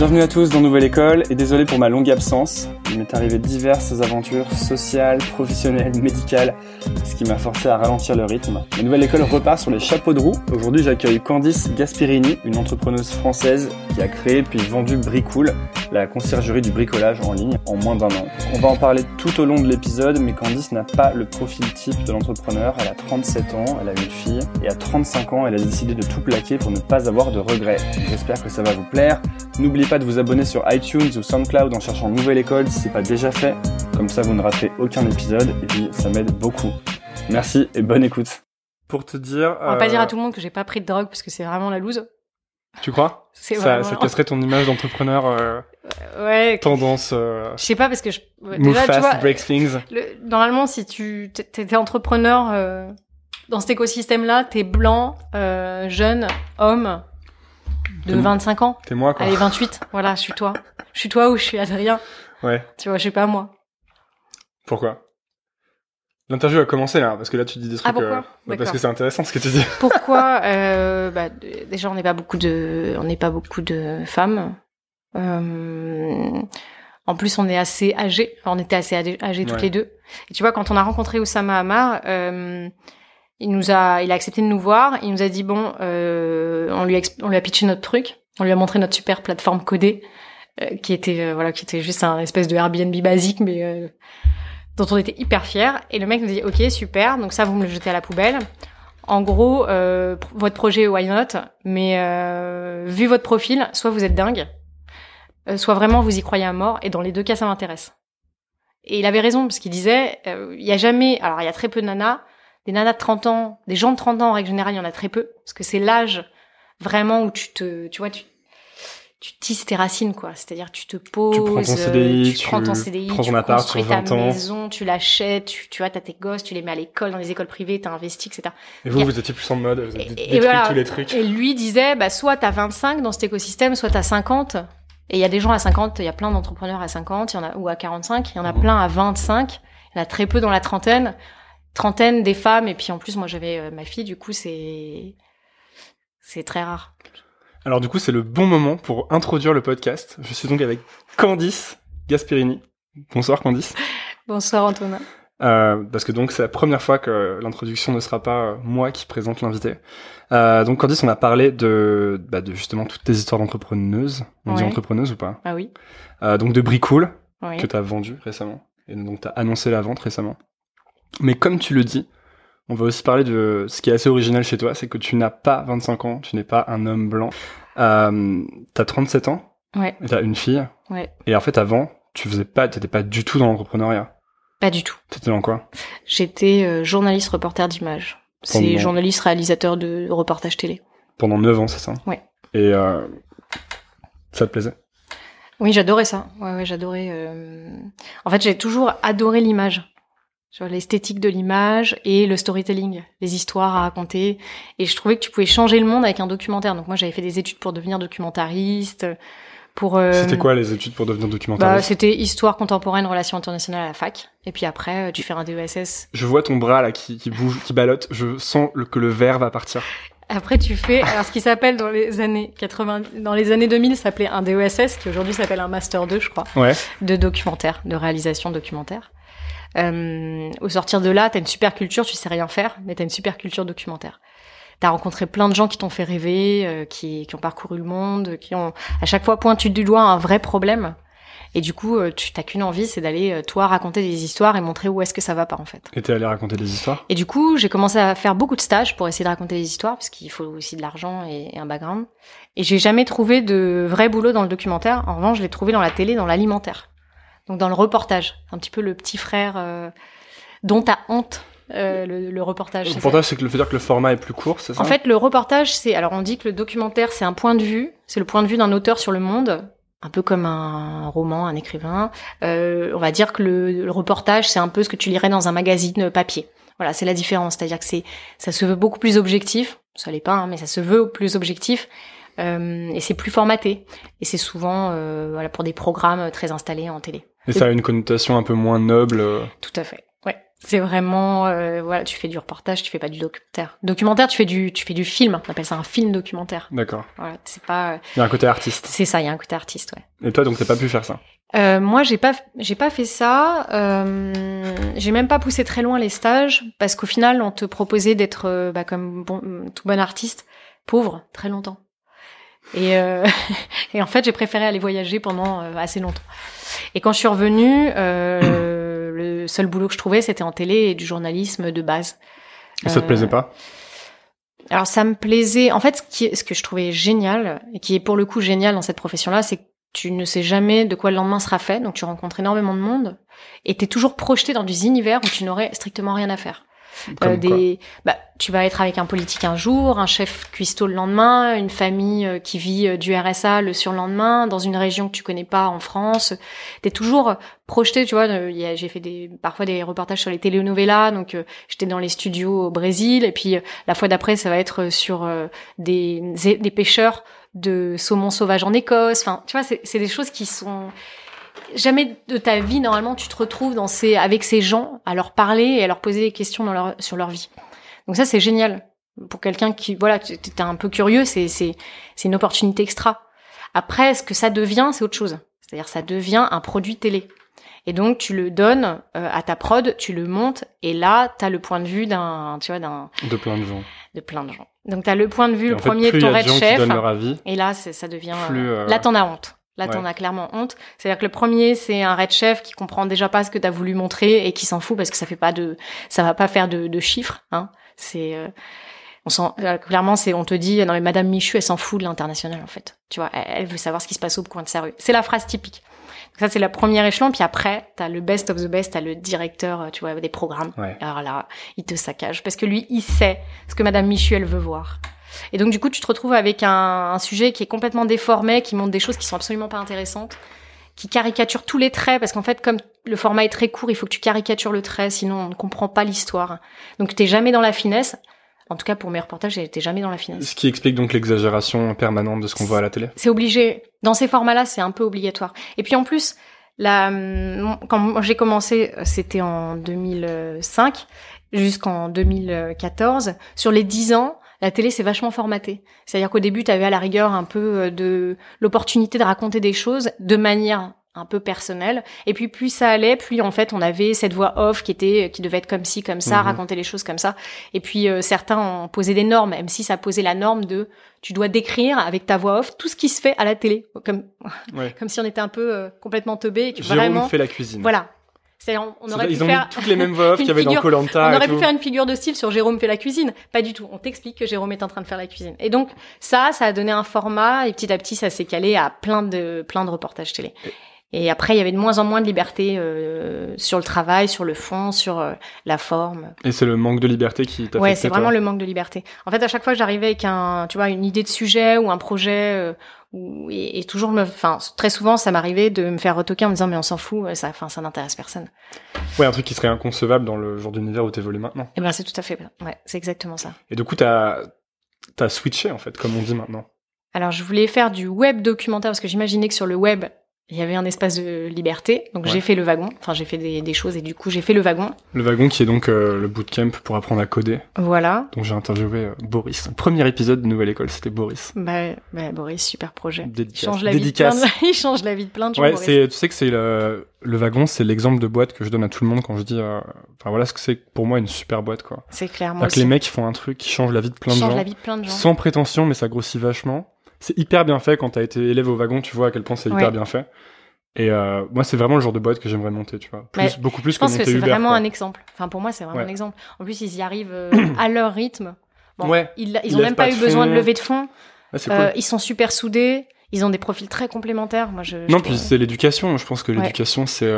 Bienvenue à tous dans Nouvelle École et désolé pour ma longue absence. Il m'est arrivé diverses aventures sociales, professionnelles, médicales, ce qui m'a forcé à ralentir le rythme. La Nouvelle École repart sur les chapeaux de roue. Aujourd'hui, j'accueille Candice Gasperini, une entrepreneuse française qui a créé puis vendu Bricool, la conciergerie du bricolage en ligne, en moins d'un an. On va en parler tout au long de l'épisode, mais Candice n'a pas le profil type de l'entrepreneur. Elle a 37 ans, elle a une fille, et à 35 ans, elle a décidé de tout plaquer pour ne pas avoir de regrets. J'espère que ça va vous plaire. N'oubliez pas de vous abonner sur iTunes ou SoundCloud en cherchant Nouvelle École si c'est pas déjà fait. Comme ça, vous ne raterez aucun épisode et puis ça m'aide beaucoup. Merci et bonne écoute. Pour te dire. On va pas dire à tout le monde que j'ai pas pris de drogue parce que c'est vraiment la loose. Tu crois? Ça, vraiment- ça casserait ton image d'entrepreneur euh, Ouais. tendance euh, Je sais pas parce que je. ouais, move déjà, tu fast, vois, break things. le- normalement, si tu t- t'étais entrepreneur euh, dans cet écosystème-là, t'es blanc, euh, jeune, homme de T'es- 25 ans. T'es moi quoi. Allez, 28. Voilà, je suis toi. Je suis toi ou je suis Adrien. Ouais. Tu vois, je sais pas moi. Pourquoi? L'interview a commencé là, parce que là tu dis des trucs. Ah, pourquoi? euh, bah, parce que c'est intéressant ce que tu dis. Pourquoi euh, bah, Déjà, on n'est pas beaucoup de, on n'est pas beaucoup de femmes. Euh, en plus, on est assez âgés. Enfin, on était assez âgés, toutes Ouais. les deux. Et tu vois, quand on a rencontré Oussama Hamar, euh, il nous a, il a accepté de nous voir. Il nous a dit bon, euh, on lui, a, on lui a pitché notre truc. On lui a montré notre super plateforme codée, euh, qui était, euh, voilà, qui était juste un espèce de Airbnb basique, mais euh, dont on était hyper fiers. Et le mec nous dit ok, super. Donc ça, vous me le jetez à la poubelle. En gros, euh, votre projet, why not? Mais euh, vu votre profil, soit vous êtes dingue, soit vraiment vous y croyez à mort. Et dans les deux cas, ça m'intéresse. Et il avait raison parce qu'il disait, il y a jamais, alors il y a très peu de nanas, des nanas de 30 ans, des gens de 30 ans en règle générale, il y en a très peu parce que c'est l'âge vraiment où tu te, tu vois, tu tu tisses tes racines quoi. C'est-à-dire tu te poses, prends ton euh, CDI, tu, prends ton tu CDI, prends tu appart construis ta 20 ans. maison, tu l'achètes, tu, tu vois, t'as tes gosses, tu les mets à l'école, dans les écoles privées, t'as investi, etc. Et vous, a- vous étiez plus en mode, vous avez Et- voilà. tous les trucs. Et lui disait, bah, soit t'as 25 dans cet écosystème, soit t'as 50. Et il y a des gens à 50, il y a plein d'entrepreneurs à 50, il y en a, ou à 45, il y en a Mhm. plein à 25, il y en a très peu dans la trentaine. Trentaine des femmes, et puis en plus, moi j'avais euh, ma fille, du coup, c'est, c'est très rare. Alors du coup, c'est le bon moment pour introduire le podcast. Je suis donc avec Candice Gasperini. Bonsoir Candice. Bonsoir Antonin. Euh, parce que donc c'est la première fois que l'introduction ne sera pas moi qui présente l'invité. Euh, donc Candice, on a parlé de, bah, de justement toutes tes histoires d'entrepreneuses. On dit entrepreneuse ou pas? Ah oui. euh, Donc de Bricool Oui. que tu as vendu récemment et donc tu as annoncé la vente récemment. Mais comme tu le dis, on va aussi parler de ce qui est assez original chez toi, c'est que tu n'as pas 25 ans, tu n'es pas un homme blanc. Euh, t'as 37 ans, Ouais. et t'as une fille, Ouais. et en fait avant, tu faisais pas, t'étais pas du tout dans l'entrepreneuriat. Pas du tout. T'étais dans quoi? J'étais euh, journaliste reporter d'image. C'est journaliste réalisateur de reportage télé. Pendant 9 ans, c'est ça? Ouais. Et euh, ça te plaisait? Oui, j'adorais ça. Ouais, ouais, j'adorais. euh, En fait, j'ai toujours adoré l'image. Vois, l'esthétique de l'image et le storytelling, les histoires à raconter. Et je trouvais que tu pouvais changer le monde avec un documentaire. Donc moi, j'avais fait des études pour devenir documentariste. Pour. euh, C'était quoi les études pour devenir bah, documentariste c'était histoire contemporaine, relations internationales à la fac. Et puis après, euh, tu fais un DESS. Je vois ton bras là qui, qui bouge, qui ballotte, je sens le- que le verre va partir. Après, tu fais, alors ce qui s'appelle dans les années 80, dans les années 2000, ça s'appelait un DESS, qui aujourd'hui s'appelle un Master 2, je crois. Ouais. de documentaire, de réalisation documentaire. Euh, au sortir de là, t'as une super culture, tu sais rien faire, mais t'as une super culture documentaire. T'as rencontré plein de gens qui t'ont fait rêver, euh, qui, qui ont parcouru le monde, qui ont à chaque fois pointé du doigt un vrai problème. Et du coup, euh, tu t'as qu'une envie, c'est d'aller euh, toi raconter des histoires et montrer où est-ce que ça va pas en fait. Et t'es allé raconter des histoires? Et du coup, j'ai commencé à faire beaucoup de stages pour essayer de raconter des histoires, parce qu'il faut aussi de l'argent et, et un background. Et j'ai jamais trouvé de vrai boulot dans le documentaire. En revanche, je l'ai trouvé dans la télé, dans l'alimentaire. Donc dans le reportage. Un petit peu le petit frère euh, dont t'as honte, euh, le, le reportage. Le reportage, c'est que le fait dire que le format est plus court, c'est ça En fait, le reportage, c'est... Alors on dit que le documentaire, c'est un point de vue. C'est le point de vue d'un auteur sur le monde. Un peu comme un roman, un écrivain. Euh, on va dire que le, le reportage, c'est un peu ce que tu lirais dans un magazine papier. Voilà, c'est la différence. C'est-à-dire que c'est, ça se veut beaucoup plus objectif. Ça l'est pas, hein, mais ça se veut plus objectif. Euh, et c'est plus formaté. Et c'est souvent euh, voilà pour des programmes très installés en télé. Et ça a une connotation un peu moins noble. euh, Tout à fait. Ouais, c'est vraiment euh, voilà, tu fais du reportage, tu fais pas du documentaire. Documentaire, tu fais du tu fais du film, on appelle ça un film documentaire. D'accord. Voilà, c'est pas euh, Il y a un côté artiste. c'est ça, il y a un côté artiste, ouais. Et toi, donc, t'as pas pu faire ça? Euh, moi, j'ai pas, j'ai pas fait ça. Euh, j'ai même pas poussé très loin les stages parce qu'au final, on te proposait d'être, bah, comme bon, tout bon artiste, pauvre très longtemps. Et, euh, et en fait, j'ai préféré aller voyager pendant euh, assez longtemps. Et quand je suis revenue, euh, le seul boulot que je trouvais, c'était en télé et du journalisme de base. Et ça te Euh, plaisait pas? alors ça me plaisait. En fait, ce, qui ce que je trouvais génial et qui est pour le coup génial dans cette profession-là, c'est que tu ne sais jamais de quoi le lendemain sera fait. Donc tu rencontres énormément de monde et t'es toujours projeté dans des univers où tu n'aurais strictement rien à faire. Comme Euh, des, bah, tu vas être avec un politique un jour, un chef cuistot le lendemain, une famille euh, qui vit euh, du RSA le surlendemain, dans une région que tu connais pas en France. T'es toujours projeté, tu vois. J'ai fait des, parfois des reportages sur les telenovelas, donc euh, j'étais dans les studios au Brésil, et puis euh, la fois d'après, ça va être sur des, des pêcheurs de saumon sauvage en Écosse. Enfin, tu vois, c'est des choses qui sont jamais de ta vie normalement tu te retrouves dans ces avec ces gens à leur parler et à leur poser des questions dans leur sur leur vie. Donc ça c'est génial pour quelqu'un qui voilà tu es un peu curieux c'est c'est c'est une opportunité extra. Après ce que ça devient c'est autre chose. C'est-à-dire ça devient un produit télé. Et donc tu le donnes euh, à ta prod, tu le montes et là tu as le point de vue d'un tu vois d'un De plein de gens. de plein de gens. Donc tu as le point de vue Et le en fait, premier ton a de qui chef donnent leur avis, et là ça devient plus, euh, euh, là t'en as honte. Là, t'en as clairement honte. C'est-à-dire que le premier, c'est un red chef qui comprend déjà pas ce que t'as voulu montrer et qui s'en fout parce que ça fait pas de, ça va pas faire de, de chiffres. Hein. C'est, euh, on sent euh, clairement, c'est, on te dit, non mais Madame Michu, elle s'en fout de l'international en fait. Tu vois, elle, elle veut savoir ce qui se passe au coin de sa rue. C'est la phrase typique. Donc ça, c'est la première échelon. Puis après, t'as le best of the best, t'as le directeur, euh, tu vois, des programmes. Ouais. Alors là, il te saccage parce que lui, il sait ce que Madame Michu, elle veut voir. Et donc, du coup, tu te retrouves avec un, un sujet qui est complètement déformé, qui montre des choses qui sont absolument pas intéressantes, qui caricature tous les traits, parce qu'en fait, comme le format est très court, il faut que tu caricatures le trait, sinon on ne comprend pas l'histoire. Donc, t'es jamais dans la finesse. En tout cas, pour mes reportages, j'étais jamais dans la finesse. Ce qui explique donc l'exagération permanente de ce qu'on voit à la télé. C'est obligé. Dans ces formats-là, c'est un peu obligatoire. Et puis en plus, hum, quand j'ai commencé, c'était en 2005 jusqu'en 2014. Sur les 10 ans, la télé s'est vachement formatée. C'est-à-dire qu'au début, tu avais à la rigueur un peu euh, de l'opportunité de raconter des choses de manière un peu personnelle. Et puis plus ça allait, plus en fait on avait cette voix off qui était qui devait être comme ci comme ça, Mhm. raconter les choses comme ça. Et puis euh, certains ont posé des normes, même si ça posait la norme de tu dois décrire avec ta voix off tout ce qui se fait à la télé, comme Ouais. comme si on était un peu euh, complètement teubé et que Jérôme vraiment fait la cuisine. voilà. C'est-à-dire on, on C'est aurait pu Ils ont faire mis toutes les mêmes voix qu'il y avait dans figure- Colanta. on et aurait pu tout. faire une figure de style sur Jérôme fait la cuisine. Pas du tout. On t'explique que Jérôme est en train de faire la cuisine. Et donc, ça, ça a donné un format et petit à petit, ça s'est calé à plein de, plein de reportages télé. Et après, il y avait de moins en moins de liberté euh, sur le travail, sur le fond, sur euh, la forme. Et c'est le manque de liberté qui t'a Ouais, c'est vraiment le manque de liberté. En fait, à chaque fois, j'arrivais avec un, tu vois, une idée de sujet ou un projet, euh, et, et toujours me, enfin, très souvent, ça m'arrivait de me faire retoquer en me disant, mais on s'en fout, ça, enfin, ça n'intéresse personne. Ouais, un truc qui serait inconcevable dans le genre d'univers où t'évolues maintenant. Et ben, c'est tout à fait, ouais, c'est exactement ça. Et du coup, t'as t'as switché en fait, comme on dit maintenant. Alors, je voulais faire du web documentaire parce que j'imaginais que sur le web, il y avait un espace de liberté. Donc, Ouais. j'ai fait le wagon. Enfin, j'ai fait des, des choses et du coup, j'ai fait le wagon. Le wagon qui est donc euh, le bootcamp pour apprendre à coder, Voilà. dont j'ai interviewé euh, Boris. Premier épisode de Nouvelle École, c'était Boris. Bah, bah, Boris, super projet. Il Dédicace. change la vie de plein Dédicace. de, il change la vie de plein de gens. Ouais, c'est, tu sais que c'est le, le wagon, c'est l'exemple de boîte que je donne à tout le monde quand je dis, euh, enfin voilà ce que c'est pour moi une super boîte quoi. C'est clairement. Que les mecs font un truc qui change la vie de plein de change gens, la vie de plein de gens. sans prétention, mais ça grossit vachement. C'est hyper bien fait quand t'as été élève au wagon, tu vois à quel point c'est hyper bien fait. Et euh, moi, c'est vraiment le genre de boîte que j'aimerais monter, tu vois. Plus, beaucoup plus Je pense que c'est Uber. vraiment quoi. un exemple. Enfin, pour moi, c'est vraiment Ouais. un exemple. En plus, ils y arrivent euh, à leur rythme. Bon, Ouais. Ils, ils Ils ont lèvent même pas eu besoin de lever de fonds. C'est Euh, cool. ils sont super soudés. Ils ont des profils très complémentaires. Moi, je. Non, je puis c'est l'éducation. Je pense que Ouais. l'éducation, c'est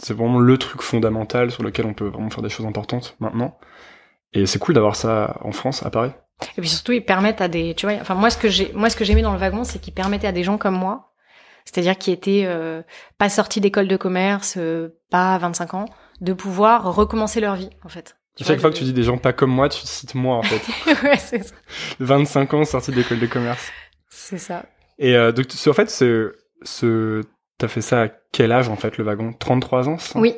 c'est vraiment le truc fondamental sur lequel on peut vraiment faire des choses importantes maintenant. Et c'est cool d'avoir ça en France, à Paris. Et puis surtout, ils permettent à des, tu vois, enfin moi ce que j'ai, moi ce que j'aimais dans le wagon, c'est qu'ils permettaient à des gens comme moi, c'est-à-dire qui étaient euh, pas sortis d'école de commerce, euh, pas à 25 ans, de pouvoir recommencer leur vie en fait. Tu Chaque vois, fois que tu dis des gens pas comme moi, tu cites moi en fait. ouais, c'est ça. 25 ans sorti d'école de commerce. C'est ça. Et euh, donc, en fait, c'est ce t'as fait ça à quel âge en fait le wagon? 33 ans ça? Oui.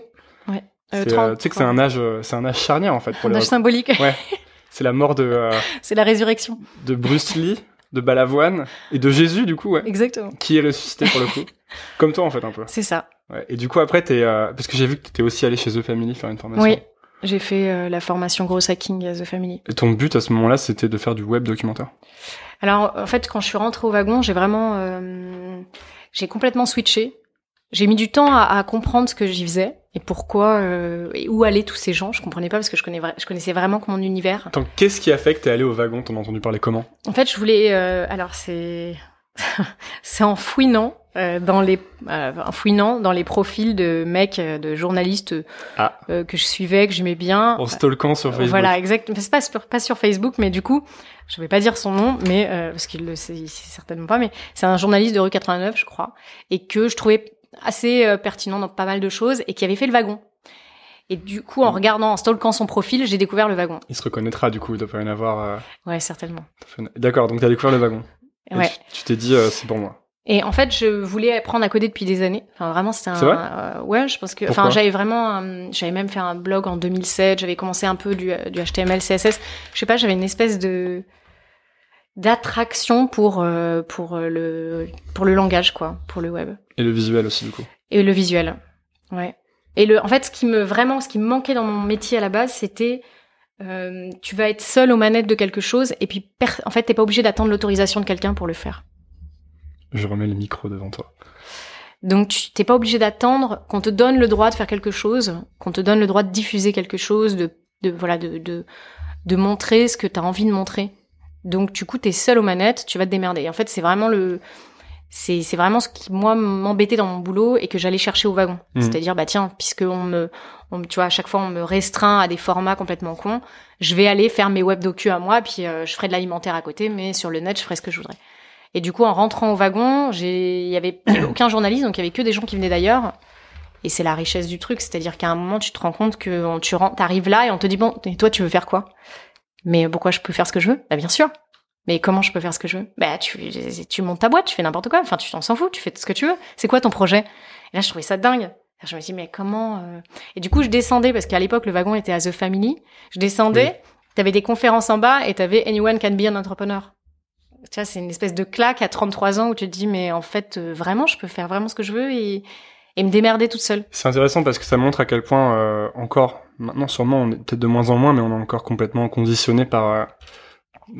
30, euh, tu sais que c'est un âge, c'est un âge charnière en fait pour Un les âge symbolique. Ouais. C'est la mort de, euh, c'est la résurrection. de Bruce Lee, de Balavoine et de Jésus du coup, ouais, Exactement. qui est ressuscité pour le coup. Comme toi en fait un peu. C'est ça. Ouais. Et du coup après t'es, euh, parce que j'ai vu que t'étais aussi allé chez The Family faire une formation. Oui. J'ai fait euh, la formation Gross Hacking à The Family. Et ton but à ce moment-là c'était de faire du web documentaire. Alors, en fait, quand je suis rentrée au wagon, j'ai vraiment, euh, j'ai complètement switché. J'ai mis du temps à, à comprendre ce que j'y faisais et pourquoi euh, et où allaient tous ces gens? Je comprenais pas parce que je, connais vra- je connaissais vraiment que mon univers. Attends, qu'est-ce qui a fait que t'es allé au wagon? T'en as entendu parler comment? En fait, je voulais. euh, alors, c'est c'est en fouinant euh, dans les euh, en fouinant dans les profils de mecs, euh, de journalistes Ah. euh, que je suivais, que j'aimais bien. En stalkant sur Facebook. Voilà, exact. C'est pas sur, pas sur Facebook, mais du coup, je vais pas dire son nom, mais euh, parce qu'il le sait, il sait certainement pas, mais c'est un journaliste de rue 89, je crois, et que je trouvais assez euh, pertinent dans pas mal de choses, et qui avait fait le wagon. Et du coup, en Mm. regardant, en stalkant son profil, j'ai découvert le wagon. Il se reconnaîtra du coup, il doit pas rien avoir. euh, Ouais, certainement. D'accord, donc t'as découvert le wagon. Ouais. tu- tu t'es dit, euh, c'est pour moi. Et en fait, je voulais apprendre à coder depuis des années. Enfin, vraiment, c'était un. Vrai euh, ouais, je pense que. Pourquoi? Enfin, j'avais vraiment. un- j'avais même fait un blog en 2007. J'avais commencé un peu du, du HTML, CSS. Je sais pas, j'avais une espèce de d'attraction pour euh, pour euh, le pour le langage quoi, pour le web Et le visuel aussi, du coup. et le visuel. Ouais. Et le, en fait, ce qui me vraiment, ce qui me manquait dans mon métier à la base, c'était euh, tu vas être seul aux manettes de quelque chose et puis en fait, t'es pas obligé d'attendre l'autorisation de quelqu'un pour le faire. Je remets le micro devant toi. Donc tu t'es pas obligé d'attendre qu'on te donne le droit de faire quelque chose, qu'on te donne le droit de diffuser quelque chose, de, de voilà, de, de, de montrer ce que tu as envie de montrer. Donc du coup, t'es seul aux manettes, tu vas te démerder. Et en fait, c'est vraiment le, c'est c'est vraiment ce qui moi m'embêtait dans mon boulot et que j'allais chercher au wagon. Mhm. C'est-à-dire bah tiens, puisque on me, on, tu vois, à chaque fois on me restreint à des formats complètement cons, je vais aller faire mes web docu à moi, puis euh, je ferai de l'alimentaire à côté, mais sur le net, je ferai ce que je voudrais. Et du coup, en rentrant au wagon, j'ai, il y avait aucun journaliste, donc il y avait que des gens qui venaient d'ailleurs. Et c'est la richesse du truc, c'est-à-dire qu'à un moment, tu te rends compte que on- tu rentres, arrives là et on te dit bon, et toi, tu veux faire quoi? Mais pourquoi je peux faire ce que je veux? Bah bien sûr. Mais comment je peux faire ce que je veux? Bah tu, tu montes ta boîte, tu fais n'importe quoi. Enfin, tu t'en s'en fous, tu fais ce que tu veux. C'est quoi ton projet? Et là, je trouvais ça dingue. Je me dis mais comment euh? Et du coup, je descendais parce qu'à l'époque, le wagon était à The Family. Je descendais. T'avais des conférences en bas et t'avais Anyone can be an entrepreneur. Tu vois, c'est une espèce de claque à 33 ans où tu te dis, mais en fait, euh, vraiment, je peux faire vraiment ce que je veux et, et me démerder toute seule. C'est intéressant parce que ça montre à quel point, euh, encore, maintenant sûrement, on est peut-être de moins en moins, mais on est encore complètement conditionné par euh,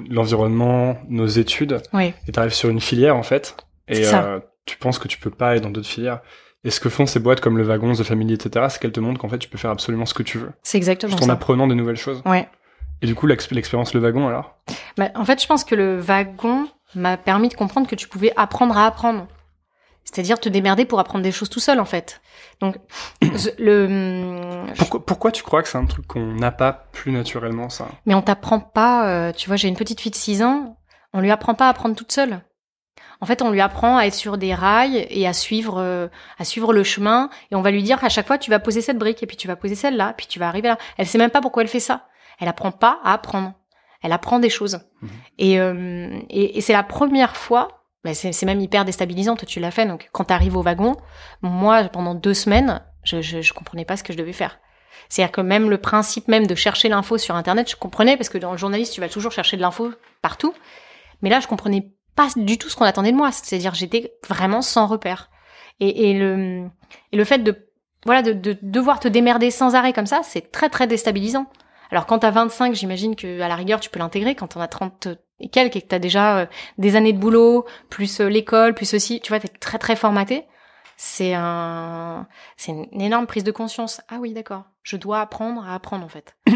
l'environnement, nos études. Oui. Et t'arrives sur une filière, en fait, et euh, tu penses que tu peux pas aller dans d'autres filières. Et ce que font ces boîtes comme le Wagon, The Family, etc., c'est qu'elles te montrent qu'en fait, tu peux faire absolument ce que tu veux. C'est exactement Juste en ça. apprenant des nouvelles choses. Ouais. Et du coup, l'ex- l'expérience Le Wagon, alors? Bah, en fait, je pense que le wagon m'a permis de comprendre que tu pouvais apprendre à apprendre. C'est-à-dire te démerder pour apprendre des choses tout seul, en fait. Donc, le, je- pourquoi, pourquoi tu crois que c'est un truc qu'on n'a pas plus naturellement, ça? Mais on t'apprend pas, euh, tu vois, j'ai une petite fille de 6 ans, on lui apprend pas à apprendre toute seule. En fait, on lui apprend à être sur des rails et à suivre, euh, à suivre le chemin. Et on va lui dire qu'à chaque fois, tu vas poser cette brique et puis tu vas poser celle-là, puis tu vas arriver là. Elle sait même pas pourquoi elle fait ça. Elle apprend pas à apprendre. Elle apprend des choses. Mhm. Et, euh, et, et c'est la première fois. Bah, c'est même hyper déstabilisant. Toi, tu l'as fait. Donc, quand tu arrives au wagon, moi, pendant deux semaines, je, je, je comprenais pas ce que je devais faire. C'est-à-dire que même le principe même de chercher l'info sur Internet, je comprenais parce que dans le journaliste, tu vas toujours chercher de l'info partout. Mais là, je comprenais pas du tout ce qu'on attendait de moi. C'est-à-dire, j'étais vraiment sans repère. Et, et le et le fait de voilà de, de devoir te démerder sans arrêt comme ça, c'est très très déstabilisant. Alors quand t'as 25, j'imagine que à la rigueur tu peux l'intégrer. Quand t'en as 30 et quelques et que t'as déjà euh, des années de boulot, plus euh, l'école, plus ceci, tu vois, t'es très très formaté. C'est un, c'est une énorme prise de conscience. Ah oui, d'accord. Je dois apprendre à apprendre en fait.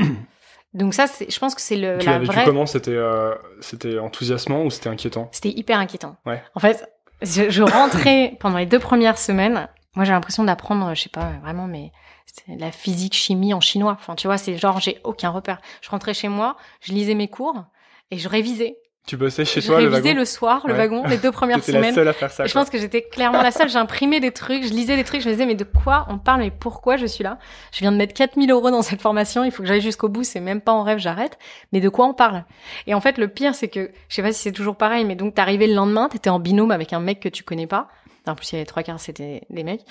Donc ça, c'est, je pense que c'est le Tu la l'as vécu vraie. comment? C'était euh, c'était enthousiasmant ou c'était inquiétant? C'était hyper inquiétant. Ouais. En fait, je, je rentrais pendant les deux premières semaines. Moi, j'ai l'impression d'apprendre, je sais pas, vraiment, mais c'est la physique, chimie en chinois. Enfin, tu vois, c'est genre, j'ai aucun repère. Je rentrais chez moi, je lisais mes cours et je révisais. Tu bossais chez je toi le révisais wagon le soir, le Ouais. wagon, les deux premières T'étais la semaines. seule à faire ça. Et je pense que j'étais clairement la seule. J'ai imprimé des trucs, je lisais des trucs, je me disais, mais de quoi on parle, mais pourquoi je suis là? Je viens de mettre 4000 euros dans cette formation, il faut que j'aille jusqu'au bout, c'est même pas en rêve, j'arrête. Mais de quoi on parle? Et en fait, le pire, c'est que, je sais pas si c'est toujours pareil, mais donc t'arrivais le lendemain, t'étais en binôme avec un mec que tu connais pas. En plus, il y avait trois quarts, c'était des mecs.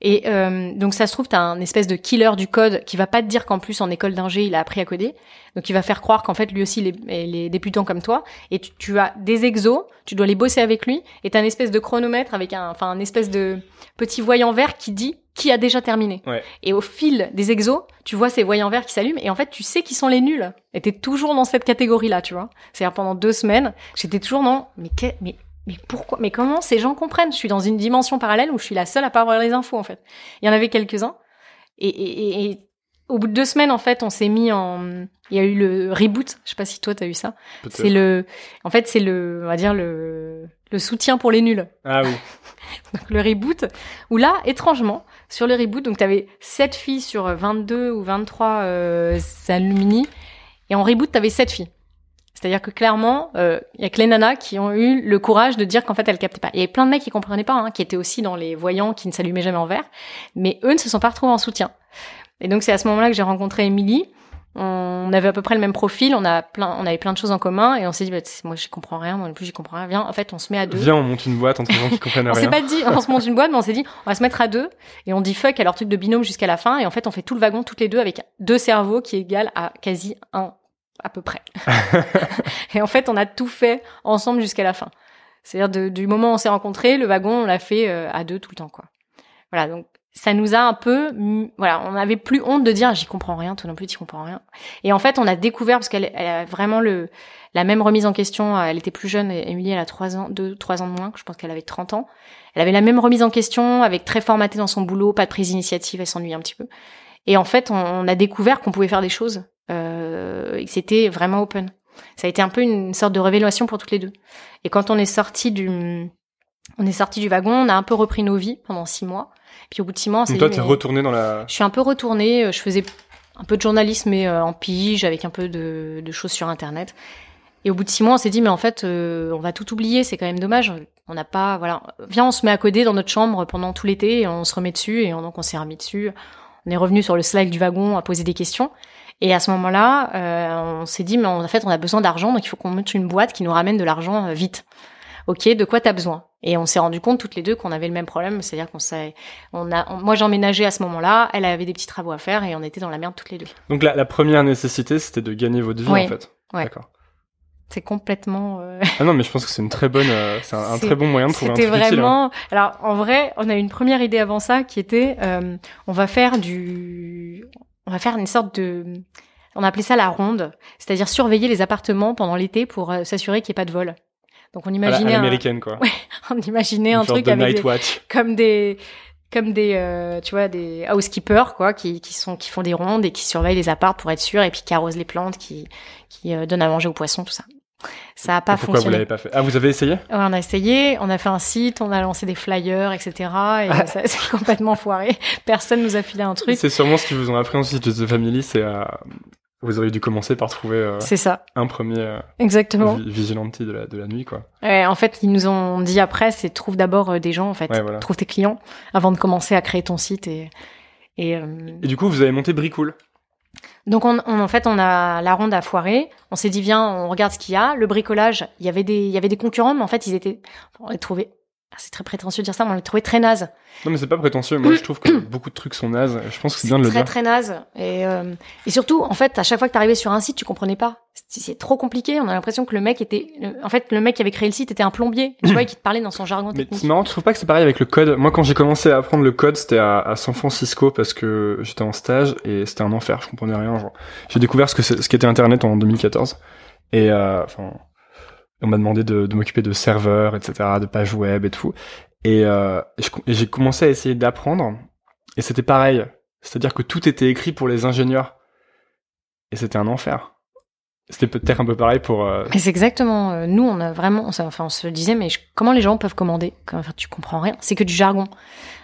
Et euh, donc ça se trouve, t'as un espèce de killer du code qui va pas te dire qu'en plus en école d'ingé il a appris à coder, donc il va faire croire qu'en fait lui aussi il est, il est débutant comme toi. Et tu, tu, as des exos, tu dois les bosser avec lui, et t'as un espèce de chronomètre avec un, enfin un espèce de petit voyant vert qui dit qui a déjà terminé. Ouais. Et au fil des exos, tu vois ces voyants verts qui s'allument, et en fait tu sais qui sont les nuls. Et t'es toujours dans cette catégorie-là, tu vois. C'est-à-dire pendant deux semaines, j'étais toujours dans mais que, mais mais pourquoi? Mais comment ces gens comprennent? Je suis dans une dimension parallèle où je suis la seule à pas avoir les infos en fait. Il y en avait quelques-uns. Et, et, et, au bout de deux semaines, en fait, on s'est mis en. Il y a eu le reboot. Je sais pas si toi t'as eu ça. C'est le. En fait, c'est le. On va dire le. Le soutien pour les nuls. Ah oui. donc le reboot. Où là, étrangement, sur le reboot, donc t'avais 7 filles sur 22 ou 23 euh, alumni. Et en reboot, t'avais 7 filles. C'est-à-dire que clairement, il euh, y a que les nanas qui ont eu le courage de dire qu'en fait elles captaient pas. Il y avait plein de mecs qui comprenaient pas, hein, qui étaient aussi dans les voyants, qui ne s'allumaient jamais en vert, mais eux ne se sont pas retrouvés en soutien. Et donc c'est à ce moment-là que j'ai rencontré Émilie. On avait à peu près le même profil, on a plein, on avait plein de choses en commun, et on s'est dit, bah, moi j'y comprends rien, moi non plus j'y comprends rien. Viens, en fait, on se met à deux. Viens, on monte une boîte entre gens qui comprennent rien. on s'est pas dit, on se monte une boîte, mais on s'est dit, on va se mettre à deux, et on dit fuck à leur truc de binôme jusqu'à la fin, et en fait, on fait tout le wagon toutes les deux avec deux cerveaux qui égalent à quasi un à peu près. et en fait, on a tout fait ensemble jusqu'à la fin. C'est-à-dire du moment où on s'est rencontrés, le wagon, on l'a fait euh, à deux tout le temps, quoi. Voilà, donc ça nous a un peu, voilà, on n'avait plus honte de dire j'y comprends rien, toi non plus tu comprends rien. Et en fait, on a découvert parce qu'elle elle a vraiment le la même remise en question. Elle était plus jeune, Émilie, elle a trois ans, deux, trois ans de moins. Je pense qu'elle avait 30 ans. Elle avait la même remise en question, avec très formaté dans son boulot, pas de prise d'initiative, elle s'ennuie un petit peu. Et en fait, on a découvert qu'on pouvait faire des choses euh, c'était vraiment open. Ça a été un peu une sorte de révélation pour toutes les deux. Et quand on est sorti du, on est sorti du wagon, on a un peu repris nos vies pendant six mois. Puis au bout de six mois, on s'est toi, t'es retourné dans la. Je suis un peu retournée. Euh, je faisais un peu de journalisme, mais euh, en pige, avec un peu de, de, choses sur Internet. Et au bout de six mois, on s'est dit, mais en fait, euh, on va tout oublier. C'est quand même dommage. On n'a pas, voilà. Viens, on se met à coder dans notre chambre pendant tout l'été et on se remet dessus. Et donc, on s'est remis dessus. On est revenu sur le slide du wagon à poser des questions. Et à ce moment-là, euh, on s'est dit, mais en fait, on a besoin d'argent, donc il faut qu'on mette une boîte qui nous ramène de l'argent euh, vite. Ok, de quoi t'as besoin? Et on s'est rendu compte toutes les deux qu'on avait le même problème, c'est-à-dire qu'on s'est, on a, moi j'emménageais à ce moment-là, elle avait des petits travaux à faire et on était dans la merde toutes les deux. Donc la, la première nécessité, c'était de gagner votre vie en fait. Ouais. D'accord. C'est complètement. Euh... Ah non, mais je pense que c'est une très bonne, euh, c'est un, très bon moyen de trouver un truc C'était vraiment. Utile, hein. Alors en vrai, on a eu une première idée avant ça qui était, euh, on va faire du, on va faire une sorte de on appelait ça la ronde, c'est-à-dire surveiller les appartements pendant l'été pour euh, s'assurer qu'il n'y ait pas de vol. Donc on imaginait à américaine quoi. Ouais, on imaginait un truc avec des... comme des comme des euh, tu vois des housekeepers quoi qui qui sont qui font des rondes et qui surveillent les apparts pour être sûr et puis qui arrosent les plantes qui qui euh, donnent à manger aux poissons tout ça. Ça a pas Pourquoi fonctionné. vous l'avez pas fait? Ah, vous avez essayé? Ouais, On a essayé, on a fait un site, on a lancé des flyers, etc. Et ça c'est complètement foiré. Personne nous a filé un truc. C'est sûrement ce qu'ils vous ont appris ensuite de The Family, c'est à vous auriez dû commencer par trouver euh, c'est ça. un premier euh, Exactement. vigilante de la, de la nuit. quoi. Ouais, en fait, ils nous ont dit après, c'est trouve d'abord euh, des gens, en fait. Ouais, voilà. Trouve tes clients avant de commencer à créer ton site. Et, et, euh... et du coup, vous avez monté Bricool. Donc on, en fait on a la ronde à foirer. On s'est dit viens on regarde ce qu'il y a. Le bricolage il y avait des il y avait des concurrents mais en fait ils étaient on les trouvait ah, c'est très prétentieux de dire ça, mais on les trouvait très naze. Non, mais c'est pas prétentieux. Moi, je trouve que beaucoup de trucs sont nazes. Je pense que c'est bien de le dire. Très, très naze. Et, euh, et surtout, en fait, à chaque fois que t'arrivais sur un site, tu comprenais pas. C'est trop compliqué. On a l'impression que le mec était, en fait, le mec qui avait créé le site était un plombier. Tu vois, qui te parlait dans son jargon mais technique. Marrant, tu trouves pas que c'est pareil avec le code? Moi, quand j'ai commencé à apprendre le code, c'était à, à, San Francisco parce que j'étais en stage et c'était un enfer. Je comprenais rien. Genre, j'ai découvert ce que ce qu'était Internet en 2014. Et euh, enfin, on m'a demandé de, m'occuper de serveurs, etc., de pages web et tout. Et, euh, et j'ai commencé à essayer d'apprendre, et c'était pareil. C'est-à-dire que tout était écrit pour les ingénieurs. Et c'était un enfer. C'était peut-être un peu pareil pour. Euh... Mais c'est exactement. Euh, nous, on a vraiment. Enfin, on se disait, mais comment les gens peuvent commander enfin, Tu comprends rien. C'est que du jargon.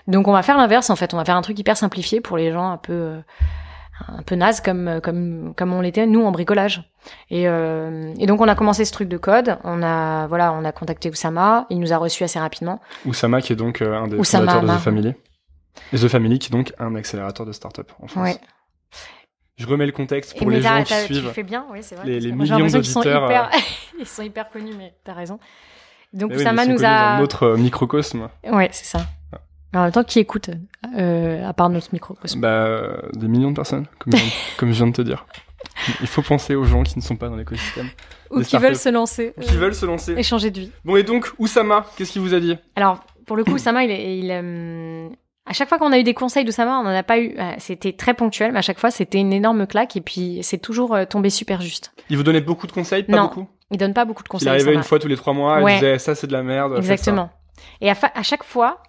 Donc, on va faire l'inverse, en fait. On va faire un truc hyper simplifié pour les gens un peu. Euh, un peu naze comme comme comme on l'était nous en bricolage. Et, euh, et donc on a commencé ce truc de code. On a voilà on a contacté Oussama. Il nous a reçu assez rapidement. Oussama qui est donc euh, un des Oussama fondateurs de The Family. Et The Family qui est donc un accélérateur de start-up en France. Ouais. je remets le contexte pour les gens qui suivent. tu fais bien oui c'est vrai. Les, les millions d'auditeurs ils, sont hyper connus mais t'as raison. Donc Mais oui, Oussama mais ils sont nous a. dans notre euh, microcosme. Ouais, c'est ça. En même temps, qui écoute euh, à part notre microcosme Bah, euh, des millions de personnes, comme je, viens, comme je viens de te dire. Il faut penser aux gens qui ne sont pas dans l'écosystème, ou qui veulent se lancer, ou qui euh, veulent se lancer. et changer de vie. Bon, et donc, Oussama, qu'est-ce qu'il vous a dit? Alors, pour le coup, Oussama, il, est- il, euh, à chaque fois qu'on a eu des conseils d'Oussama, on n'en a pas eu. C'était très ponctuel, mais à chaque fois, c'était une énorme claque. Et puis, c'est toujours tombé super juste. Il vous donnait beaucoup de conseils, pas Non, beaucoup? Il donne pas beaucoup de Il conseils. arrivait Oussama. une fois tous les trois mois, il Ouais. disait ça c'est de la merde. Exactement. Et à, chaque fois,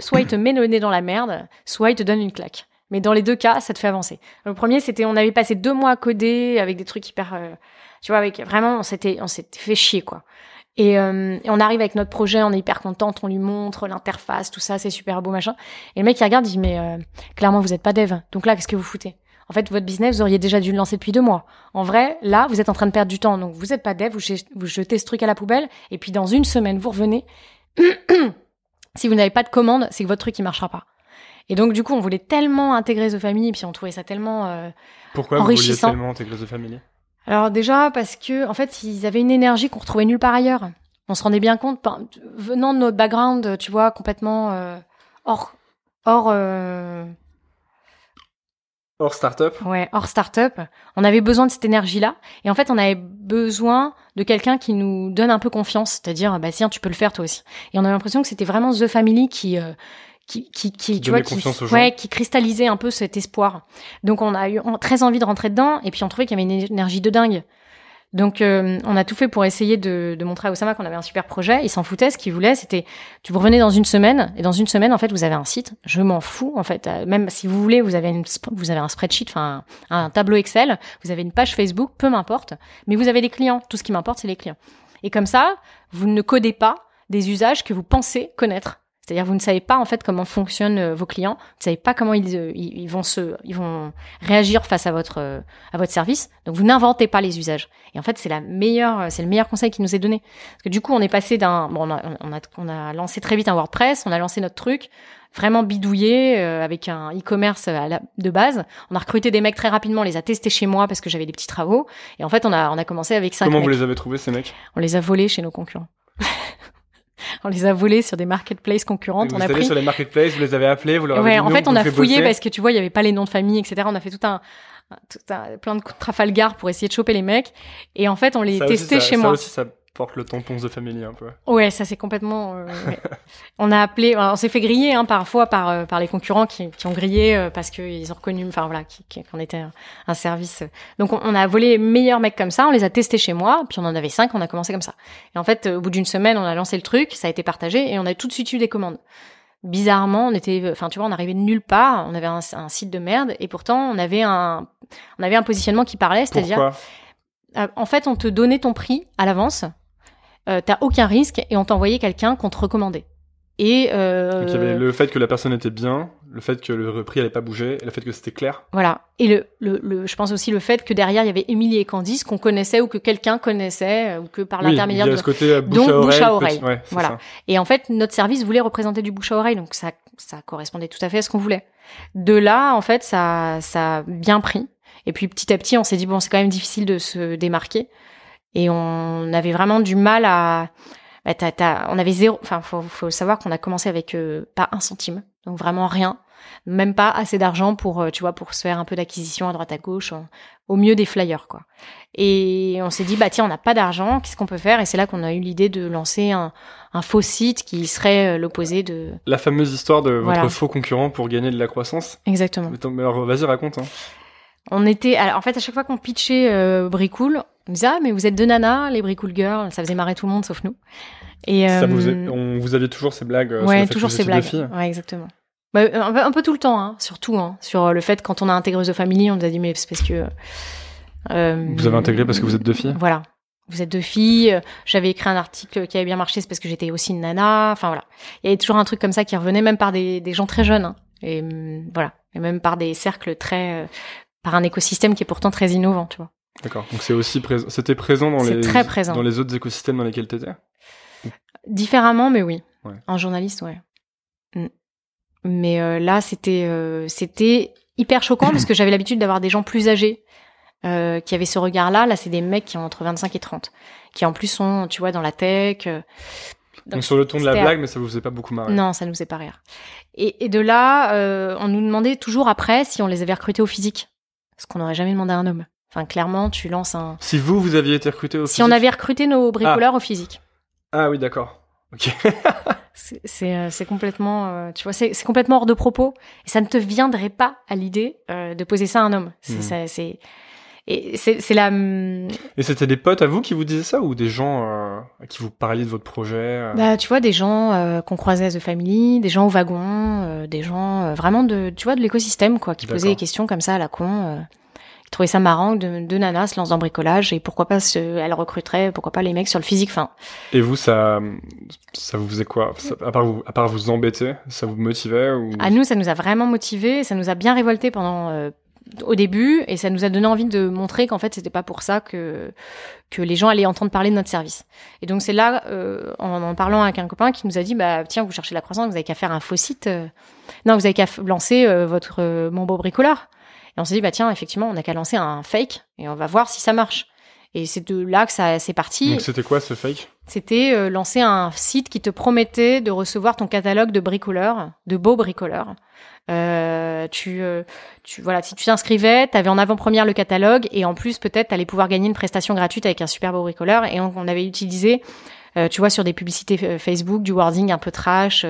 soit il te met le nez dans la merde, soit il te donne une claque. Mais dans les deux cas, ça te fait avancer. Le premier, c'était, on avait passé deux mois à coder avec des trucs hyper, euh, tu vois, avec vraiment, on s'était, on s'était fait chier quoi. Et, euh, et on arrive avec notre projet, on est hyper contente, on lui montre l'interface, tout ça, c'est super beau machin. Et le mec il regarde, il dit mais euh, clairement vous êtes pas dev, donc là qu'est-ce que vous foutez? En fait, votre business, vous auriez déjà dû le lancer depuis deux mois. En vrai, là, vous êtes en train de perdre du temps, donc vous êtes pas dev, vous, vous jetez ce truc à la poubelle, et puis dans une semaine, vous revenez si vous n'avez pas de commande, c'est que votre truc il marchera pas. Et donc du coup, on voulait tellement intégrer The Family, puis on trouvait ça tellement. euh, Pourquoi vous vouliez Enrichissant. tellement intégrer The Family? Alors déjà parce que en fait, ils avaient une énergie qu'on retrouvait nulle part ailleurs. On se rendait bien compte, ben, venant de notre background, tu vois, complètement euh, hors, hors, euh, Hors startup ouais, hors startup. On avait besoin de cette énergie-là, et en fait, on avait besoin de quelqu'un qui nous donne un peu confiance, c'est-à-dire, bah tiens, tu peux le faire toi aussi. Et on avait l'impression que c'était vraiment The Family qui euh, qui, qui, qui, Qui tu vois, qui, ouais, qui cristallisait un peu cet espoir. Donc on a eu très envie de rentrer dedans, et puis on trouvait qu'il y avait une énergie de dingue. Donc euh, on a tout fait pour essayer de, de montrer à Osama qu'on avait un super projet. Il s'en foutait. Ce qu'il voulait, c'était tu vous revenez dans une semaine et dans une semaine en fait vous avez un site. Je m'en fous en fait. Euh, Même si vous voulez, vous avez une, vous avez un spreadsheet, enfin un, un tableau Excel, vous avez une page Facebook, peu m'importe. Mais vous avez les clients. Tout ce qui m'importe, c'est les clients. Et comme ça, vous ne codez pas des usages que vous pensez connaître. C'est-à-dire vous ne savez pas en fait comment fonctionnent euh, vos clients, vous ne savez pas comment ils, euh, ils, ils vont se ils vont réagir face à votre euh, à votre service. Donc vous n'inventez pas les usages. Et en fait, c'est la meilleure c'est le meilleur conseil qui nous est donné parce que du coup, on est passé d'un bon on a, on a on a lancé très vite un WordPress, on a lancé notre truc vraiment bidouillé euh, avec un e-commerce de base. On a recruté des mecs très rapidement, on les a testés chez moi parce que j'avais des petits travaux et en fait, on a on a commencé avec cinq Comment mecs. vous les avez trouvés ces mecs? On les a volés chez nos concurrents. on les a volés sur des marketplaces concurrentes. Vous on a pris sur les marketplaces, vous les avez appelés, vous leur avez Ouais, dit en fait, on a fouillé bosser. parce que tu vois, il y avait pas les noms de famille, etc. On a fait tout un, tout un- plein de coups de Trafalgar pour essayer de choper les mecs. Et en fait, on les Ça aussi, testait ça- chez ça moi. aussi, porte le tampon The Family un peu. Ouais, ça c'est complètement. euh, ouais. on a appelé, on s'est fait griller hein, parfois par euh, par les concurrents qui, qui ont grillé euh, parce qu'ils ont reconnu, enfin voilà, qu'on était un, un service. Donc on, on a volé les meilleurs mecs comme ça, on les a testés chez moi, puis on en avait cinq, on a commencé comme ça. Et en fait, au bout d'une semaine, on a lancé le truc, ça a été partagé et on a tout de suite eu des commandes. Bizarrement, on était, enfin tu vois, on arrivait de nulle part, on avait un, un site de merde et pourtant on avait un, on avait un positionnement qui parlait, c'est-à-dire en fait, on te donnait ton prix à l'avance. Euh, T'as aucun risque et on t'envoyait quelqu'un qu'on te recommandait. Et euh, Donc il y avait le fait que la personne était bien, le fait que le prix allait pas bouger, le fait que c'était clair. voilà. Et le, le, le- je pense aussi le fait que derrière il y avait Émilie et Candice qu'on connaissait ou que quelqu'un connaissait euh, ou que par oui, l'intermédiaire de ce côté euh, bouche Donc, à oreille. bouche à petit- oreille. ouais, Voilà. ça. Et en fait, notre service voulait représenter du bouche à oreille, donc ça, ça correspondait tout à fait à ce qu'on voulait. De là, en fait, ça, ça a bien pris. Et puis petit à petit, on s'est dit bon, c'est quand même difficile de se démarquer. Et on avait vraiment du mal à. bah, on avait zéro. Enfin, faut, faut savoir qu'on a commencé avec euh, pas un centime, donc vraiment rien, même pas assez d'argent pour, euh, tu vois, pour se faire un peu d'acquisition à droite à gauche, au mieux des flyers, quoi. Et on s'est dit bah tiens, on n'a pas d'argent, qu'est-ce qu'on peut faire? Et c'est là qu'on a eu l'idée de lancer un, un faux site qui serait euh, l'opposé de. La fameuse histoire de votre Voilà. faux concurrent pour gagner de la croissance. Exactement. Mais alors vas-y raconte. Hein. On était, alors, en fait, à chaque fois qu'on pitchait euh, Bricool, on disait ah mais vous êtes deux nanas, les Bricool girls, ça faisait marrer tout le monde sauf nous. Et Ça euh, vous, est- on, vous aviez toujours ces blagues euh, sur ouais, le fait toujours que vous ces blagues. filles. Ouais, exactement. Bah, un, peu, un peu tout le temps, hein, surtout hein, sur le fait quand on a intégré The Family, on nous a dit mais c'est parce que euh, Vous avez intégré parce que vous êtes deux filles? Voilà. Vous êtes deux filles. J'avais écrit un article qui avait bien marché, c'est parce que j'étais aussi une nana. Enfin voilà. Il y avait toujours un truc comme ça qui revenait, même par des, des gens très jeunes. hein. Et hum, voilà. Et même par des cercles très, euh, par un écosystème qui est pourtant très innovant, tu vois. D'accord. Donc c'est aussi présent. C'était présent dans les très présent. dans les autres écosystèmes dans lesquels t'étais? Différemment, mais oui. Ouais. Un journaliste, ouais. Mm. Mais euh, là, c'était euh, c'était hyper choquant parce que j'avais l'habitude d'avoir des gens plus âgés euh, qui avaient ce regard-là. Là, c'est des mecs qui ont entre 25 et 30, qui en plus sont, tu vois, dans la tech. Donc, sur le ton de la blague, mais ça vous faisait pas beaucoup marrer. Non, ça nous faisait pas rire. Et, et de là, on nous demandait toujours après si on les avait recrutés au physique, ce qu'on n'aurait jamais demandé à un homme. Enfin, clairement, tu lances un. Si vous, vous aviez été recruté au si on avait recruté nos bricoleurs au physique. Ah oui, d'accord. Ok. c'est c'est complètement, euh, tu vois, c'est complètement hors de propos. Et ça ne te viendrait pas à l'idée euh, de poser ça à un homme. C'est hmm. Et c'est la. Et c'était des potes à vous qui vous disaient ça ou des gens euh, qui vous parliez de votre projet euh Bah, tu vois, des gens euh, qu'on croisait à The Family, des gens au wagon, des gens vraiment de, tu vois, de l'écosystème quoi, qui posaient des questions comme ça à la con. ils trouvaient ça marrant de deux nanas se lancent dans le bricolage et pourquoi pas se, elles recruteraient, pourquoi pas les mecs sur le physique. Enfin. Et vous, ça, ça vous faisait quoi? À part vous, à part vous embêter, ça vous motivait ou? À nous, ça nous a vraiment motivé, ça nous a bien révolté pendant au début et ça nous a donné envie de montrer qu'en fait c'était pas pour ça que que les gens allaient entendre parler de notre service. Et donc c'est là euh, en, en parlant avec un copain qui nous a dit bah tiens vous cherchez la croissance vous avez qu'à faire un faux site euh. non vous avez qu'à lancer euh, votre mon beau bricoleur. Et on s'est dit bah tiens effectivement on a qu'à lancer un fake et on va voir si ça marche. Et c'est de là que ça c'est parti. Donc c'était quoi ce fake? C'était lancer un site qui te promettait de recevoir ton catalogue de bricoleurs, de beaux bricoleurs euh, tu, euh, tu, voilà, si tu t'inscrivais, tu avais en avant-première le catalogue et en plus peut-être tu allais pouvoir gagner une prestation gratuite avec un super beau bricoleur. Et on, on avait utilisé, euh, tu vois, sur des publicités Facebook, du wording un peu trash.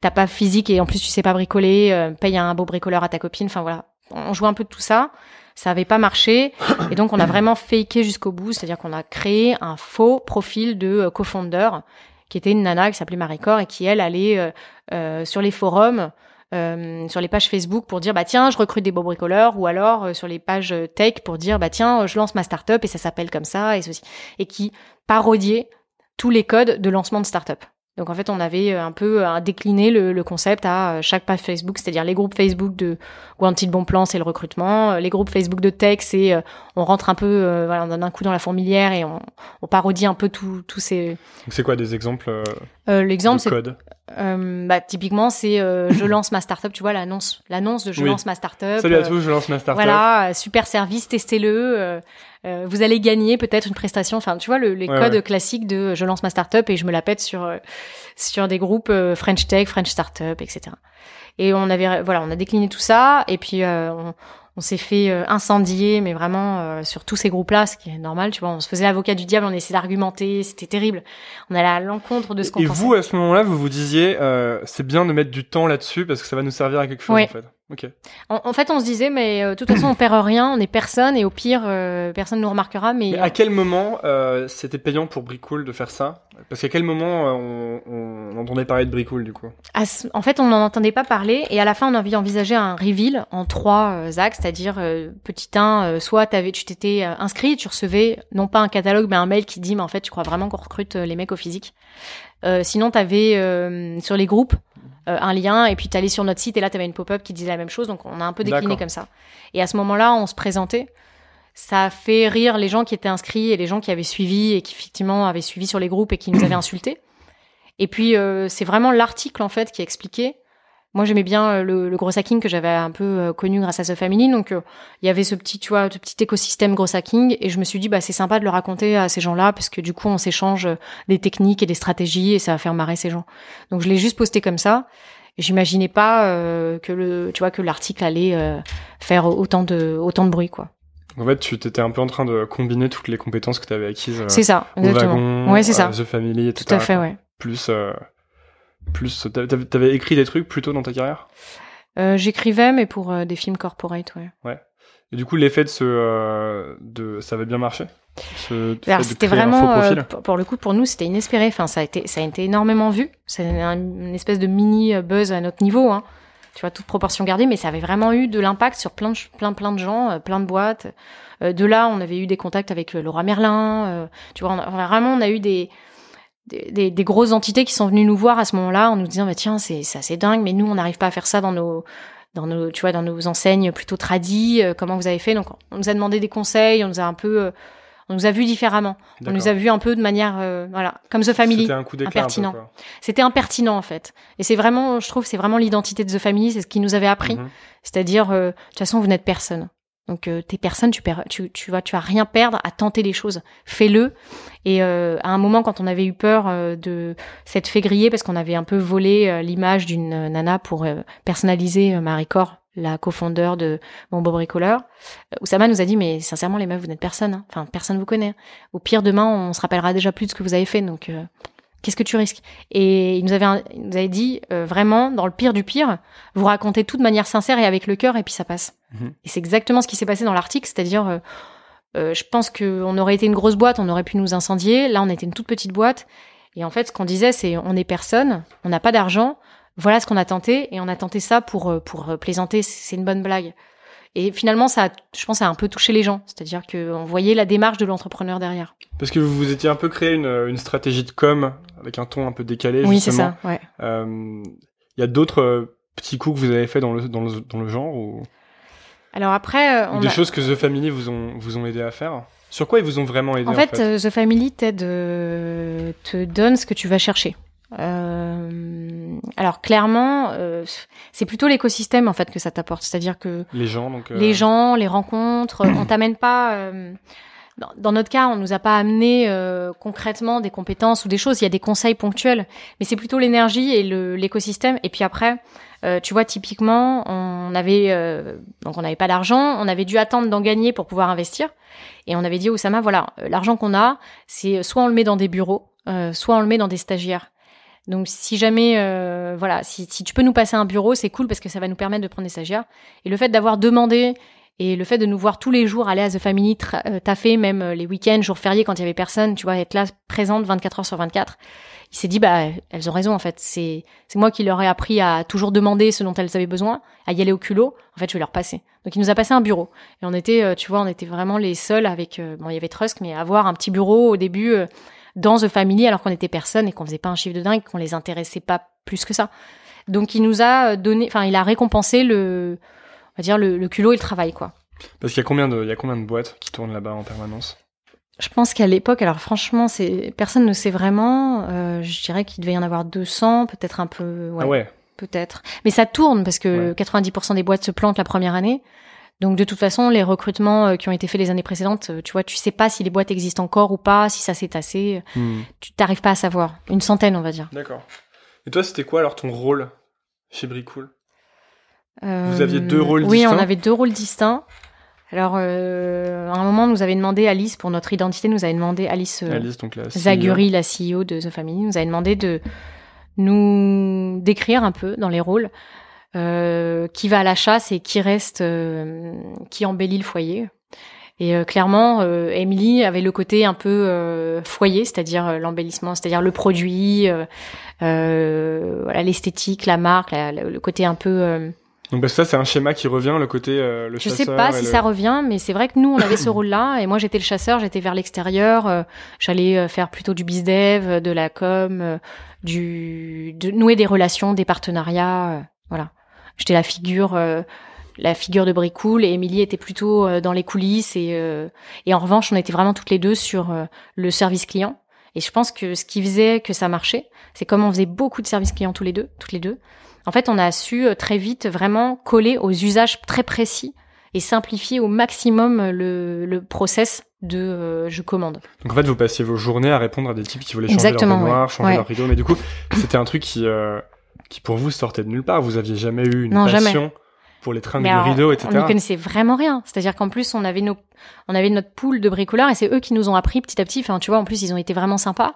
T'as pas physique et en plus tu sais pas bricoler. paye un beau bricoleur à ta copine. Enfin voilà, on jouait un peu de tout ça. Ça avait pas marché et donc on a vraiment faké jusqu'au bout, c'est-à-dire qu'on a créé un faux profil de co-founder qui était une nana qui s'appelait Maricor et qui elle allait sur les forums euh, sur les pages Facebook pour dire bah tiens je recrute des beaux bricoleurs ou alors euh, sur les pages tech pour dire bah tiens je lance ma startup et ça s'appelle comme ça et ceci et qui parodiait tous les codes de lancement de startup. Donc en fait, on avait euh, un peu décliné le, le, concept à chaque page Facebook, c'est-à-dire les groupes Facebook de Wanted Bon Plan, c'est le recrutement, les groupes Facebook de tech, c'est on rentre un peu, voilà, on donne un coup dans la fourmilière et on, on parodie un peu tous ces. C'est quoi des exemples euh, L'exemple, c'est euh, bah, typiquement, c'est euh, je lance ma startup, tu vois l'annonce, l'annonce de je lance ma startup. Salut à tous, je lance ma startup. Voilà, super service, testez-le. Euh, vous allez gagner peut-être une prestation. Enfin, tu vois le, les codes classiques de je lance ma startup et je me la pète sur sur des groupes French Tech, French Startup, etc. Et on avait voilà, on a décliné tout ça et puis on, on s'est fait euh, incendier, mais vraiment euh, sur tous ces groupes-là, ce qui est normal, tu vois. On se faisait l'avocat du diable, on essayait d'argumenter, c'était terrible. On allait à l'encontre de ce qu'on pensait. Et vous, à ce moment-là, vous vous disiez, euh, c'est bien de mettre du temps là-dessus parce que ça va nous servir à quelque chose, en fait. Ok. En, fait, on se disait, mais euh, de toute façon, on perd rien, on est personne, et au pire, euh, personne nous remarquera. Mais, mais à quel moment euh, c'était payant pour Bricool de faire ça? Parce qu'à quel moment on, on, entendait parler de Bricool, du coup? En fait, on n'en entendait pas parler, et à la fin, on avait envisagé un reveal en trois axes, c'est-à-dire petit 1, soit avais, tu t'étais inscrit, tu recevais non pas un catalogue, mais un mail qui dit, mais en fait, tu crois vraiment qu'on recrute les mecs au physique. sinon, tu avais sur les groupes euh, un lien et puis tu allais sur notre site et là tu avais une pop-up qui disait la même chose donc on a un peu décliné comme ça. Et à ce moment-là, on se présentait. Ça a fait rire les gens qui étaient inscrits et les gens qui avaient suivi et qui effectivement avaient suivi sur les groupes et qui nous avaient insultés. Et puis euh, c'est vraiment l'article en fait qui expliquait moi, j'aimais bien euh, le, le, gros hacking que j'avais un peu euh, connu grâce à The Family. Donc, euh, il y avait ce petit, tu vois, ce petit écosystème gros hacking. Et je me suis dit, bah, c'est sympa de le raconter à ces gens-là parce que du coup, on s'échange des techniques et des stratégies et ça va faire marrer ces gens. Donc, je l'ai juste posté comme ça. J'imaginais pas que le, tu vois, que l'article allait faire autant de, autant de bruit, quoi. En fait, tu étais un peu en train de combiner toutes les compétences que tu avais acquises. c'est ça, exactement. ouais, c'est ça. The Family, etc. Tout à fait, ouais. Plus plus, t'avais écrit des trucs plus tôt dans ta carrière? Euh, J'écrivais, mais pour euh, des films corporate, ouais. Ouais. Et du coup, l'effet de ce, euh, de, ça avait bien marché? C'était vraiment, pour le coup, pour nous, c'était inespéré. Enfin, ça a été, ça a été énormément vu. C'est une espèce de mini buzz à notre niveau, hein. Tu vois, toute proportion gardée, mais ça avait vraiment eu de l'impact sur plein, de, plein, plein de gens, plein de boîtes. de là, on avait eu des contacts avec Laura Merlin. tu vois, vraiment, on a eu des, des, des, grosses entités qui sont venues nous voir à ce moment-là en nous disant bah tiens c'est c'est assez dingue mais nous on n'arrive pas à faire ça dans nos dans nos tu vois dans nos enseignes plutôt tradies euh, comment vous avez fait? Donc on nous a demandé des conseils on nous a un peu euh, on nous a vu différemment. On nous a vu un peu de manière euh, voilà comme The Family. C'était un coup impertinent. c'était impertinent en fait. Et c'est vraiment je trouve c'est vraiment l'identité de The Family c'est ce qui nous avait appris. Mhm. c'est-à-dire de toute façon vous n'êtes personne Donc euh, t'es personne, tu perds, tu, tu vas, tu rien perdre à tenter les choses. Fais-le. Et euh, à un moment, quand on avait eu peur euh, de s'être fait griller parce qu'on avait un peu volé euh, l'image d'une nana pour personnaliser Marie Cor, la cofondeur de Mon Beau Bricoleur, Oussama nous a dit mais sincèrement les meufs vous n'êtes personne. hein. Enfin personne vous connaît. Au pire demain on se rappellera déjà plus de ce que vous avez fait. Donc qu'est-ce que tu risques? Et il nous avait, il nous avait dit euh, vraiment dans le pire du pire, vous racontez tout de manière sincère et avec le cœur et puis ça passe. Mhm. Et c'est exactement ce qui s'est passé dans l'article, c'est-à-dire, euh, euh, je pense qu'on aurait été une grosse boîte, on aurait pu nous incendier. Là, on était une toute petite boîte. Et en fait, ce qu'on disait, c'est on est personne, on n'a pas d'argent. Voilà ce qu'on a tenté, et on a tenté ça pour pour plaisanter. C'est une bonne blague. Et finalement, ça, a, je pense, ça a un peu touché les gens. C'est-à-dire qu'on voyait la démarche de l'entrepreneur derrière. Parce que vous vous étiez un peu créé une, une stratégie de com avec un ton un peu décalé. Oui, c'est ça. Ouais. Euh, Il y a d'autres euh, petits coups que vous avez fait dans le, dans le, dans le genre ou, Alors après, euh, on des a... choses que The Family vous ont, vous ont aidé à faire? Sur quoi ils vous ont vraiment aidé En fait, euh, The Family t'aide, euh, te donne ce que tu vas chercher. Euh, alors clairement, euh, c'est plutôt l'écosystème en fait que ça t'apporte. C'est-à-dire que Les gens, donc. euh, les gens, les rencontres, on t'amène pas. euh, dans, dans notre cas, on nous a pas amené euh, concrètement des compétences ou des choses. Il y a des conseils ponctuels, mais c'est plutôt l'énergie et l'écosystème. Et puis après, euh, tu vois, typiquement, on avait euh, donc on n'avait pas d'argent, on avait dû attendre d'en gagner pour pouvoir investir. Et on avait dit au Oussama, voilà, l'argent qu'on a, c'est soit on le met dans des bureaux, euh, soit on le met dans des stagiaires. Donc si jamais, euh, voilà, si, si tu peux nous passer un bureau, c'est cool parce que ça va nous permettre de prendre des stagiaires. Et le fait d'avoir demandé et le fait de nous voir tous les jours aller à The Family, euh, taffer même euh, les week-ends, jours fériés quand il y avait personne, tu vois, être là présente 24 heures sur 24. Il s'est dit, bah, elles ont raison, en fait. C'est, c'est moi qui leur ai appris à toujours demander ce dont elles avaient besoin, à y aller au culot. En fait, je vais leur passer. Donc, il nous a passé un bureau. Et on était, euh, tu vois, on était vraiment les seuls avec, bon, il y avait Trusk, mais avoir un petit bureau au début, dans The Family, alors qu'on était personne et qu'on faisait pas un chiffre de dingue, qu'on les intéressait pas plus que ça. Donc, il nous a donné, enfin, il a récompensé le, on va dire, le, le culot et le travail, quoi. Parce qu'il y a combien de, il y a combien de boîtes qui tournent là-bas en permanence? Je pense qu'à l'époque, alors franchement, c'est personne ne sait vraiment. euh, je dirais qu'il devait y en avoir 200, peut-être un peu. Ouais, Ah ouais. peut-être. Mais ça tourne parce que Ouais. 90% des boîtes se plantent la première année. Donc de toute façon, les recrutements euh, qui ont été faits les années précédentes, euh, tu vois, tu sais pas si les boîtes existent encore ou pas, si ça s'est tassé. Hmm. Tu t'arrives pas à savoir. Une centaine, on va dire. D'accord. Et toi, c'était quoi alors ton rôle chez Bricool? Euh, Vous aviez deux rôles Oui, distincts? on avait deux rôles distincts. Alors, euh, à un moment, nous avait demandé Alice pour notre identité, nous avait demandé Alice. euh, Alice, donc la CEO. Zaguri, la CEO de The Family, nous avait demandé de nous décrire un peu dans les rôles euh, qui va à la chasse et qui reste, euh, qui embellit le foyer. Et euh, clairement, euh, Emily avait le côté un peu euh, foyer, c'est-à-dire euh, l'embellissement, c'est-à-dire le produit, euh, euh, voilà l'esthétique, la marque, la- la- le côté un peu euh, Donc bah, ça, c'est un schéma qui revient, le côté euh, le je sais chasseur pas et si le- ça revient, mais c'est vrai que nous, on avait ce rôle-là, et moi, j'étais le chasseur, j'étais vers l'extérieur, euh, j'allais euh, faire plutôt du bizdev, euh, de la com, euh, du, de nouer des relations, des partenariats, euh, voilà. J'étais la figure, euh, la figure de Bricool, et Émilie était plutôt euh, dans les coulisses, et, euh, et en revanche, on était vraiment toutes les deux sur le service client. Et je pense que ce qui faisait que ça marchait, c'est comme on faisait beaucoup de services clients tous les deux, toutes les deux. En fait, on a su très vite vraiment coller aux usages très précis et simplifier au maximum le, le process de euh, je commande. Donc en fait, vous passiez vos journées à répondre à des types qui voulaient changer Exactement, leur baignoire, ouais. changer Ouais. leur rideau. Mais du coup, c'était un truc qui, euh, qui pour vous sortait de nulle part. Vous aviez jamais eu une Non, jamais. passion pour les Mais de alors, rideaux, on etc. n'y connaissait vraiment rien. C'est-à-dire qu'en plus, on avait nos, on avait notre pool de bricoleurs et c'est eux qui nous ont appris petit à petit. Enfin, tu vois, en plus, ils ont été vraiment sympas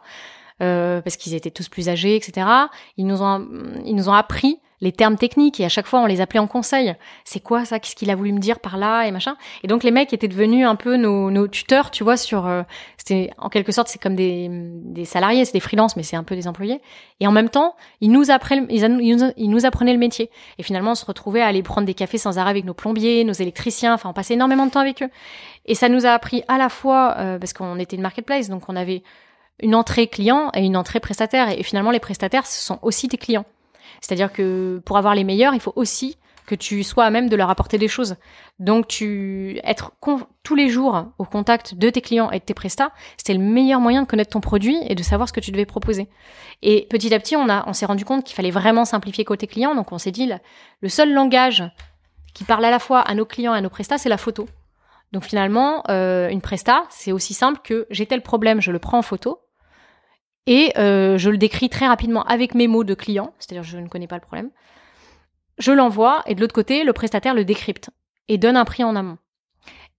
euh, parce qu'ils étaient tous plus âgés, etc. Ils nous ont, ils nous ont appris les termes techniques et à chaque fois on les appelait en conseil. C'est quoi ça? Qu'est-ce qu'il a voulu me dire par là? Et machin Et donc les mecs étaient devenus un peu nos, nos tuteurs, tu vois, sur. euh, c'était en quelque sorte c'est comme des, des salariés, c'est des freelances, mais c'est un peu des employés. Et en même temps, ils nous apprenaient, ils, nous- apprenaient le métier. Et finalement, on se retrouvait à aller prendre des cafés sans arrêt avec nos plombiers, nos électriciens. Enfin, on passait énormément de temps avec eux. Et ça nous a appris à la fois euh, parce qu'on était une marketplace, donc on avait une entrée client et une entrée prestataire. Et finalement, les prestataires, ce sont aussi tes clients. C'est-à-dire que pour avoir les meilleurs, il faut aussi que tu sois à même de leur apporter des choses. Donc, tu être tous les jours au contact de tes clients et de tes prestats, c'était le meilleur moyen de connaître ton produit et de savoir ce que tu devais proposer. Et petit à petit, on s'est rendu compte qu'il fallait vraiment simplifier côté client. Donc, on s'est dit, le- le seul langage qui parle à la fois à nos clients et à nos prestats, c'est la photo. Donc finalement, euh, une presta, c'est aussi simple que j'ai tel problème, je le prends en photo et euh, je le décris très rapidement avec mes mots de client, c'est-à-dire je ne connais pas le problème. Je l'envoie et de l'autre côté, le prestataire le décrypte et donne un prix en amont.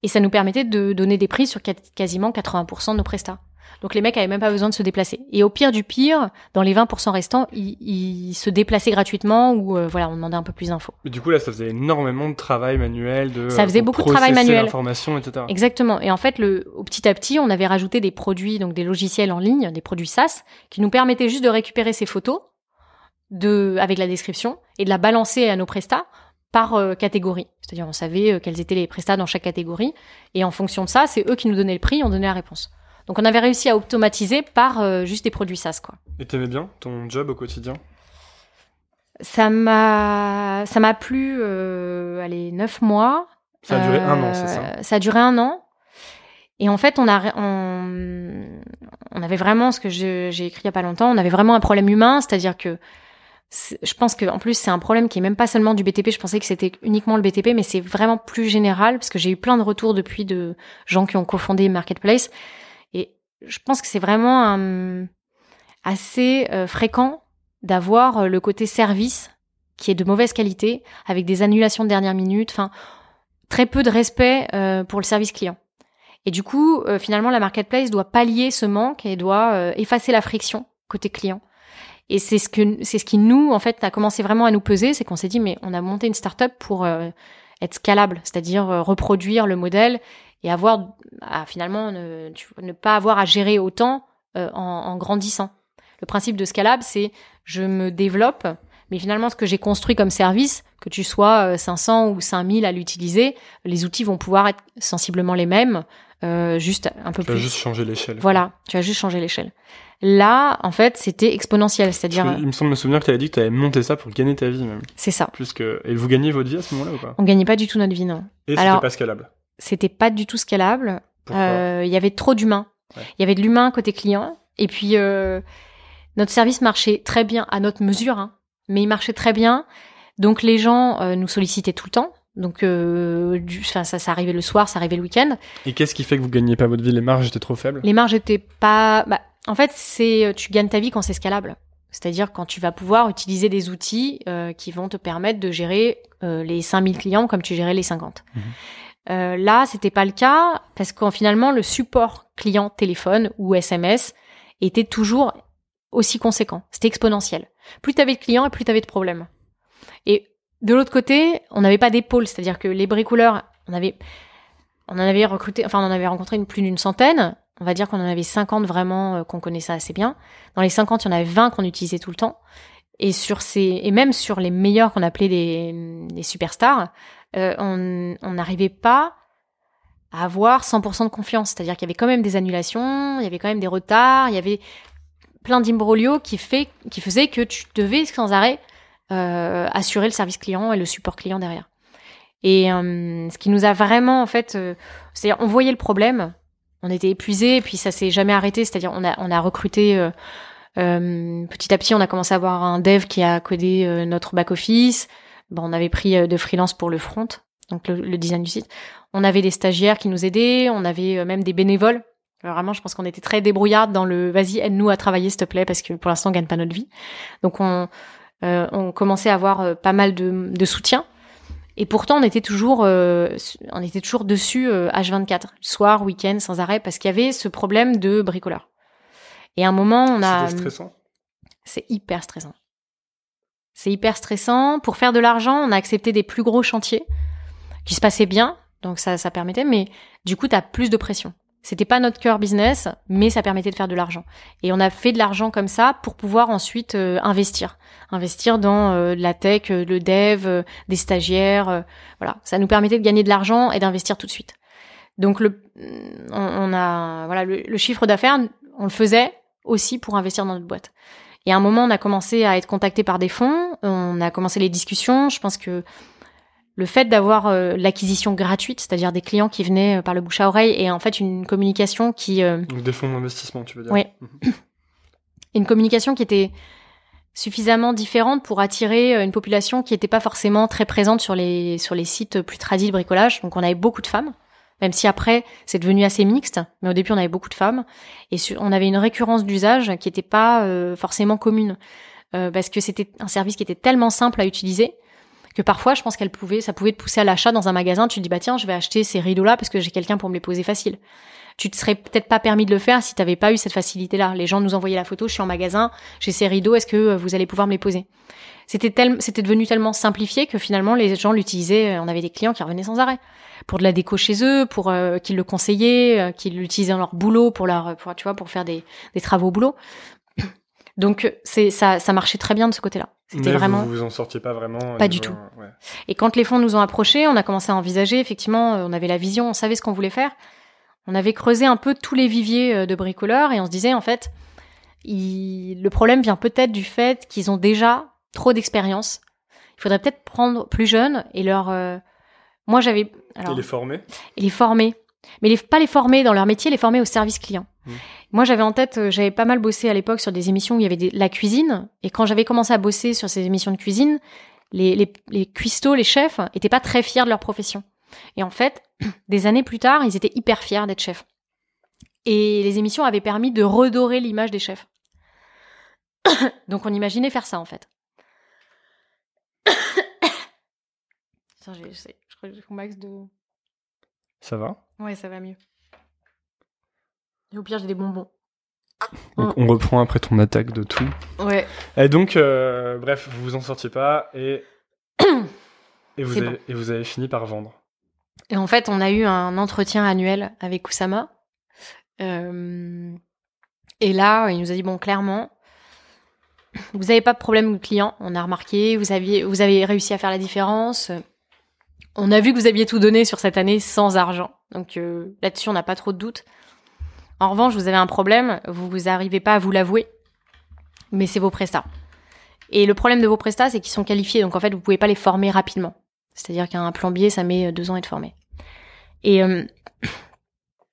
Et ça nous permettait de donner des prix sur quasiment 80% de nos prestats. Donc les mecs avaient même pas besoin de se déplacer. Et au pire du pire, dans les 20% restants, ils, se déplaçaient gratuitement ou euh, voilà, on demandait un peu plus d'infos. Mais du coup là, ça faisait énormément de travail manuel, de ça faisait beaucoup de travail manuel, l'information, etc. Exactement. Et en fait, le, au petit à petit, on avait rajouté des produits, donc des logiciels en ligne, des produits SaaS, qui nous permettaient juste de récupérer ces photos de avec la description et de la balancer à nos prestats par euh, catégorie. C'est-à-dire, on savait euh, quels étaient les prestats dans chaque catégorie, et en fonction de ça, c'est eux qui nous donnaient le prix, on donnait la réponse. Donc on avait réussi à automatiser par euh, juste des produits SaaS quoi. Et t'aimais bien ton job au quotidien? Ça m'a ça m'a plu euh, allez neuf mois. Ça a duré un an, c'est ça? euh, Ça a duré un an. Et en fait, on a on, on avait vraiment ce que j'ai écrit il y a pas longtemps. On avait vraiment un problème humain, c'est-à-dire que je pense que en plus c'est un problème qui est même pas seulement du BTP. Je pensais que c'était uniquement le BTP, mais c'est vraiment plus général parce que j'ai eu plein de retours depuis de gens qui ont cofondé Marketplace je pense que c'est vraiment assez euh, fréquent d'avoir euh, le côté service qui est de mauvaise qualité, avec des annulations de dernière minute, enfin très peu de respect euh, pour le service client. Et du coup, finalement, la marketplace doit pallier ce manque et doit effacer la friction côté client. Et c'est ce que c'est ce qui nous en fait a commencé vraiment à nous peser, c'est qu'on s'est dit mais on a monté une startup pour être scalable, c'est-à-dire reproduire le modèle et avoir à, finalement ne, ne, pas avoir à gérer autant euh, en, en, grandissant. Le principe de Scalable, c'est je me développe, mais finalement ce que j'ai construit comme service, que tu sois 500 euh, ou 5000 à l'utiliser, les outils vont pouvoir être sensiblement les mêmes, euh, juste un peu plus. Tu vas juste changer l'échelle. Voilà, tu vas juste changer l'échelle. Là, en fait, c'était exponentiel, c'est-à-dire. Il me semble me souvenir que tu avais dit que tu avais monté ça pour gagner ta vie même. C'est ça. Plus que et vous gagnez votre vie à ce moment-là ou pas? On gagnait pas du tout notre vie, non. Et c'était pas scalable c'était pas du tout scalable. Euh, il y avait trop d'humains. Il y avait de l'humain côté client. Et puis, euh, notre service marchait très bien à notre mesure, hein, mais il marchait très bien. Donc, les gens euh, nous sollicitaient tout le temps. Donc, du, ça, ça arrivait le soir, ça arrivait le week-end. Et qu'est-ce qui fait que vous gagnez pas votre vie? Les marges étaient trop faibles? Les marges étaient pas. Bah, en fait, c'est tu gagnes ta vie quand c'est scalable. C'est-à-dire quand tu vas pouvoir utiliser des outils qui vont te permettre de gérer les 5000 clients comme tu gérais les 50. Euh, là, c'était pas le cas parce qu'en finalement, le support client téléphone ou SMS était toujours aussi conséquent. C'était exponentiel. Plus tu avais de clients et plus tu avais de problèmes. Et de l'autre côté, on n'avait pas d'épaule, c'est-à-dire que les bricoleurs, on avait, on en avait recruté, enfin, on en avait rencontré une, plus d'une centaine. On va dire qu'on en avait 50 vraiment euh, qu'on connaissait assez bien. Dans les 50, il y en avait 20 qu'on utilisait tout le temps. Et sur ces, et même sur les meilleurs qu'on appelait les, superstars, euh, on n'arrivait pas à avoir 100% de confiance. C'est-à-dire qu'il y avait quand même des annulations, il y avait quand même des retards, il y avait plein d'imbroglio qui, qui faisait que tu devais sans arrêt euh, assurer le service client et le support client derrière. Et ce qui nous a vraiment, en fait, c'est-à-dire on voyait le problème, on était épuisé, puis ça s'est jamais arrêté. C'est-à-dire on a, on a recruté petit à petit, on a commencé à avoir un dev qui a codé notre back office. Bon, on avait pris euh, de freelance pour le front, donc le, design du site. On avait des stagiaires qui nous aidaient, on avait euh, même des bénévoles. vraiment, je pense qu'on était très débrouillards dans le vas-y, aide-nous à travailler, s'il te plaît, parce que pour l'instant, on gagne pas notre vie. Donc, on, euh, on commençait à avoir pas mal de, de, soutien. Et pourtant, on était toujours, on était toujours dessus H24, soir, week-end, sans arrêt, parce qu'il y avait ce problème de bricoleur. Et à un moment, on a. C'est stressant. C'est hyper stressant. C'est hyper stressant. Pour faire de l'argent, on a accepté des plus gros chantiers qui se passaient bien, donc ça, ça permettait, mais du coup, tu as plus de pression. C'était pas notre cœur business, mais ça permettait de faire de l'argent. Et on a fait de l'argent comme ça pour pouvoir ensuite euh, investir, investir dans euh, la tech, euh, le dev, des stagiaires, voilà. Ça nous permettait de gagner de l'argent et d'investir tout de suite. Donc le, on, a, voilà, le chiffre d'affaires, on le faisait aussi pour investir dans notre boîte. Et à un moment, on a commencé à être contacté par des fonds, on a commencé les discussions. Je pense que le fait d'avoir euh, l'acquisition gratuite, c'est-à-dire des clients qui venaient euh, par le bouche à oreille, et en fait une communication qui... Euh, Donc des fonds d'investissement, tu veux dire Oui. Mhm. une communication qui était suffisamment différente pour attirer une population qui n'était pas forcément très présente sur les, sur les sites plus tradis de bricolage. Donc on avait beaucoup de femmes, Même si après, c'est devenu assez mixte, mais au début, on avait beaucoup de femmes. Et on avait une récurrence d'usage qui n'était pas forcément commune. Parce que c'était un service qui était tellement simple à utiliser que parfois, je pense qu'elle pouvait, ça pouvait te pousser à l'achat dans un magasin. Tu te dis, bah tiens, je vais acheter ces rideaux-là parce que j'ai quelqu'un pour me les poser facile. Tu te serais peut-être pas permis de le faire si tu n'avais pas eu cette facilité-là. Les gens nous envoyaient la photo, je suis en magasin, j'ai ces rideaux, est-ce que euh, vous allez pouvoir me les poser? C'était c'était devenu tellement simplifié que finalement les gens l'utilisaient. On avait des clients qui revenaient sans arrêt pour de la déco chez eux, pour euh, qu'ils le conseillaient, euh, qu'ils l'utilisaient dans leur boulot, pour leur, tu vois, pour faire des, des travaux au boulot. Donc c'est ça, ça marchait très bien de ce côté-là. C'était vraiment. Vous vous en sortiez pas vraiment. Pas du tout. Ouais. Et quand les fonds nous ont approchés, on a commencé à envisager. Effectivement, on avait la vision, on savait ce qu'on voulait faire. On avait creusé un peu tous les viviers de bricoleurs et on se disait en fait, il... le problème vient peut-être du fait qu'ils ont déjà trop d'expérience. Il faudrait peut-être prendre plus jeunes et leur moi, j'avais. et les former Et les former. Mais les, pas les former dans leur métier, les former au service client. Mmh. Moi, j'avais en tête, euh, j'avais pas mal bossé à l'époque sur des émissions où il y avait des, la cuisine. Et quand j'avais commencé à bosser sur ces émissions de cuisine, les, les, les cuistots, les chefs, étaient pas très fiers de leur profession. Et en fait, des années plus tard, ils étaient hyper fiers d'être chefs. Et les émissions avaient permis de redorer l'image des chefs. Donc on imaginait faire ça en fait. j'ai, max de. Ça va? Ouais, ça va mieux. Et au pire, j'ai des bonbons. Donc, on reprend après ton attaque de tout. Ouais. Et donc, euh, bref, vous vous en sortiez pas et. et, vous avez, et vous avez fini par vendre. Et en fait, on a eu un entretien annuel avec Kusama. Euh, et là, il nous a dit bon, clairement, vous n'avez pas de problème de client. On a remarqué, vous aviez, vous avez réussi à faire la différence. On a vu que vous aviez tout donné sur cette année sans argent. Donc euh, là-dessus, on n'a pas trop de doutes. En revanche, vous avez un problème, vous vous arrivez pas à vous l'avouer, mais c'est vos prestats. Et le problème de vos prestats, c'est qu'ils sont qualifiés, donc en fait, vous pouvez pas les former rapidement. C'est-à-dire qu'un plombier, ça met deux ans à être formé. Et euh...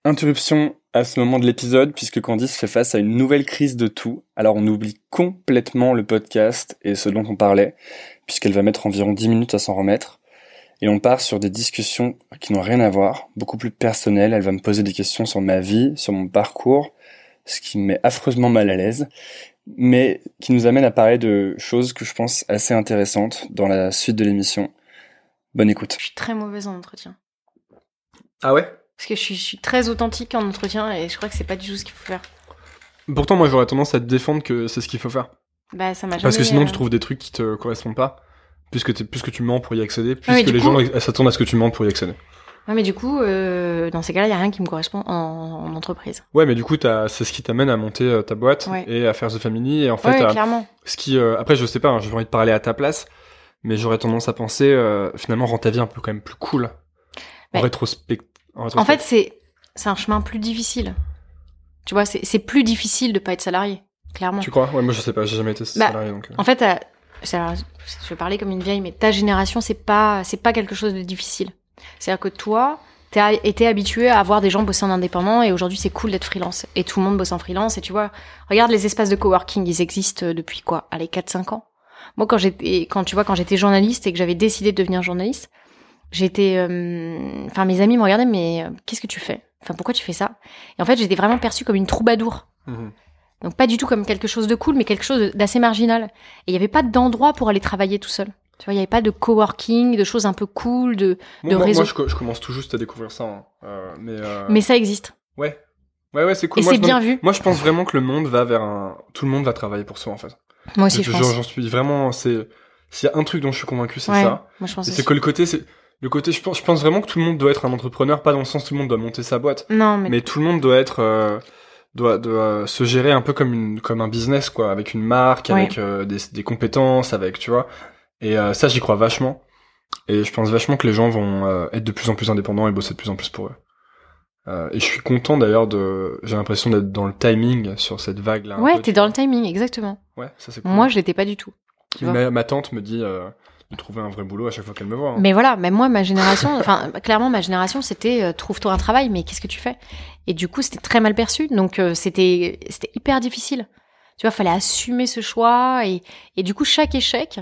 interruption à ce moment de l'épisode, puisque Candice fait face à une nouvelle crise de tout. Alors on oublie complètement le podcast et ce dont on parlait, puisqu'elle va mettre environ 10 minutes à s'en remettre et on part sur des discussions qui n'ont rien à voir, beaucoup plus personnelles. Elle va me poser des questions sur ma vie, sur mon parcours, ce qui me met affreusement mal à l'aise, mais qui nous amène à parler de choses que je pense assez intéressantes dans la suite de l'émission. Bonne écoute. Je suis très mauvaise en entretien. Ah ouais? Parce que je suis, je suis, très authentique en entretien et je crois que c'est pas du tout ce qu'il faut faire. Pourtant, moi j'aurais tendance à te défendre que c'est ce qu'il faut faire. Bah, ça m'a Parce que sinon, tu euh, trouves des trucs qui te correspondent pas plus que, plus que tu mens pour y accéder, plus que les gens s'attendent à ce que tu mens pour y accéder. Ouais, mais du coup, euh, dans ces cas-là, il y a rien qui me correspond en, entreprise. Ouais, mais du coup, c'est ce qui t'amène à monter euh, ta boîte et à faire The Family. Et en fait, ouais, clairement. ce qui, euh, après, je sais pas, hein, j'ai envie de parler à ta place, mais j'aurais tendance à penser, finalement, rendre ta vie un peu quand même plus cool. En, rétrospect... en fait, c'est c'est un chemin plus difficile. Tu vois, c'est plus difficile de pas être salarié, clairement. Tu crois? Ouais, moi je sais pas, j'ai jamais été bah, salarié. Donc... En fait, je vais parler comme une vieille, mais ta génération, c'est pas, c'est pas quelque chose de difficile. C'est-à-dire que toi, t'as été habitué à avoir des gens bosser en indépendant et aujourd'hui c'est cool d'être freelance. Et tout le monde bosse en freelance et tu vois, regarde les espaces de coworking, ils existent depuis quoi? Allez, 4-5 ans. Moi, quand j'étais, quand tu vois, quand j'étais journaliste et que j'avais décidé de devenir journaliste, j'étais, euh, enfin, mes amis me regardaient, mais euh, qu'est-ce que tu fais? Enfin, pourquoi tu fais ça? Et en fait, j'étais vraiment perçue comme une troubadour. Mmh. Donc pas du tout comme quelque chose de cool, mais quelque chose d'assez marginal. Et il n'y avait pas d'endroit pour aller travailler tout seul. Tu vois, il n'y avait pas de coworking, de choses un peu cool, de, de moi, réseau. Moi, je, commence tout juste à découvrir ça. Hein. Euh, mais, euh... mais ça existe. Ouais. Ouais, ouais, c'est cool. Et c'est bien vu. Moi, je pense vraiment que le monde va vers un... Tout le monde va travailler pour soi, en fait. Moi aussi, je, pense. J'en suis vraiment... c'est S'il y a un truc dont je suis convaincu, c'est ça. Moi, je pense C'est que le côté... c'est le côté, je pense, je pense vraiment que tout le monde doit être un entrepreneur, pas dans le sens tout le monde doit monter sa boîte. Non, mais. Mais tout le monde doit être, euh, doit, doit se gérer un peu comme une comme un business quoi avec une marque avec euh, des, des compétences avec tu vois. Et euh, ça j'y crois vachement. Et je pense vachement que les gens vont euh, être de plus en plus indépendants et bosser de plus en plus pour eux. Et je suis content d'ailleurs de j'ai l'impression d'être dans le timing sur cette vague là ouais t'es dans le timing exactement. Ouais ça c'est cool. moi je l'étais pas du tout. Ma, ma, tante me dit de trouver un vrai boulot à chaque fois qu'elle me voit. Hein. Mais voilà, même moi, ma génération, enfin, clairement, ma génération, c'était euh, trouve-toi un travail, mais qu'est-ce que tu fais? Et du coup, c'était très mal perçu, donc euh, c'était c'était hyper difficile. Tu vois, fallait assumer ce choix, et, et du coup, chaque échec,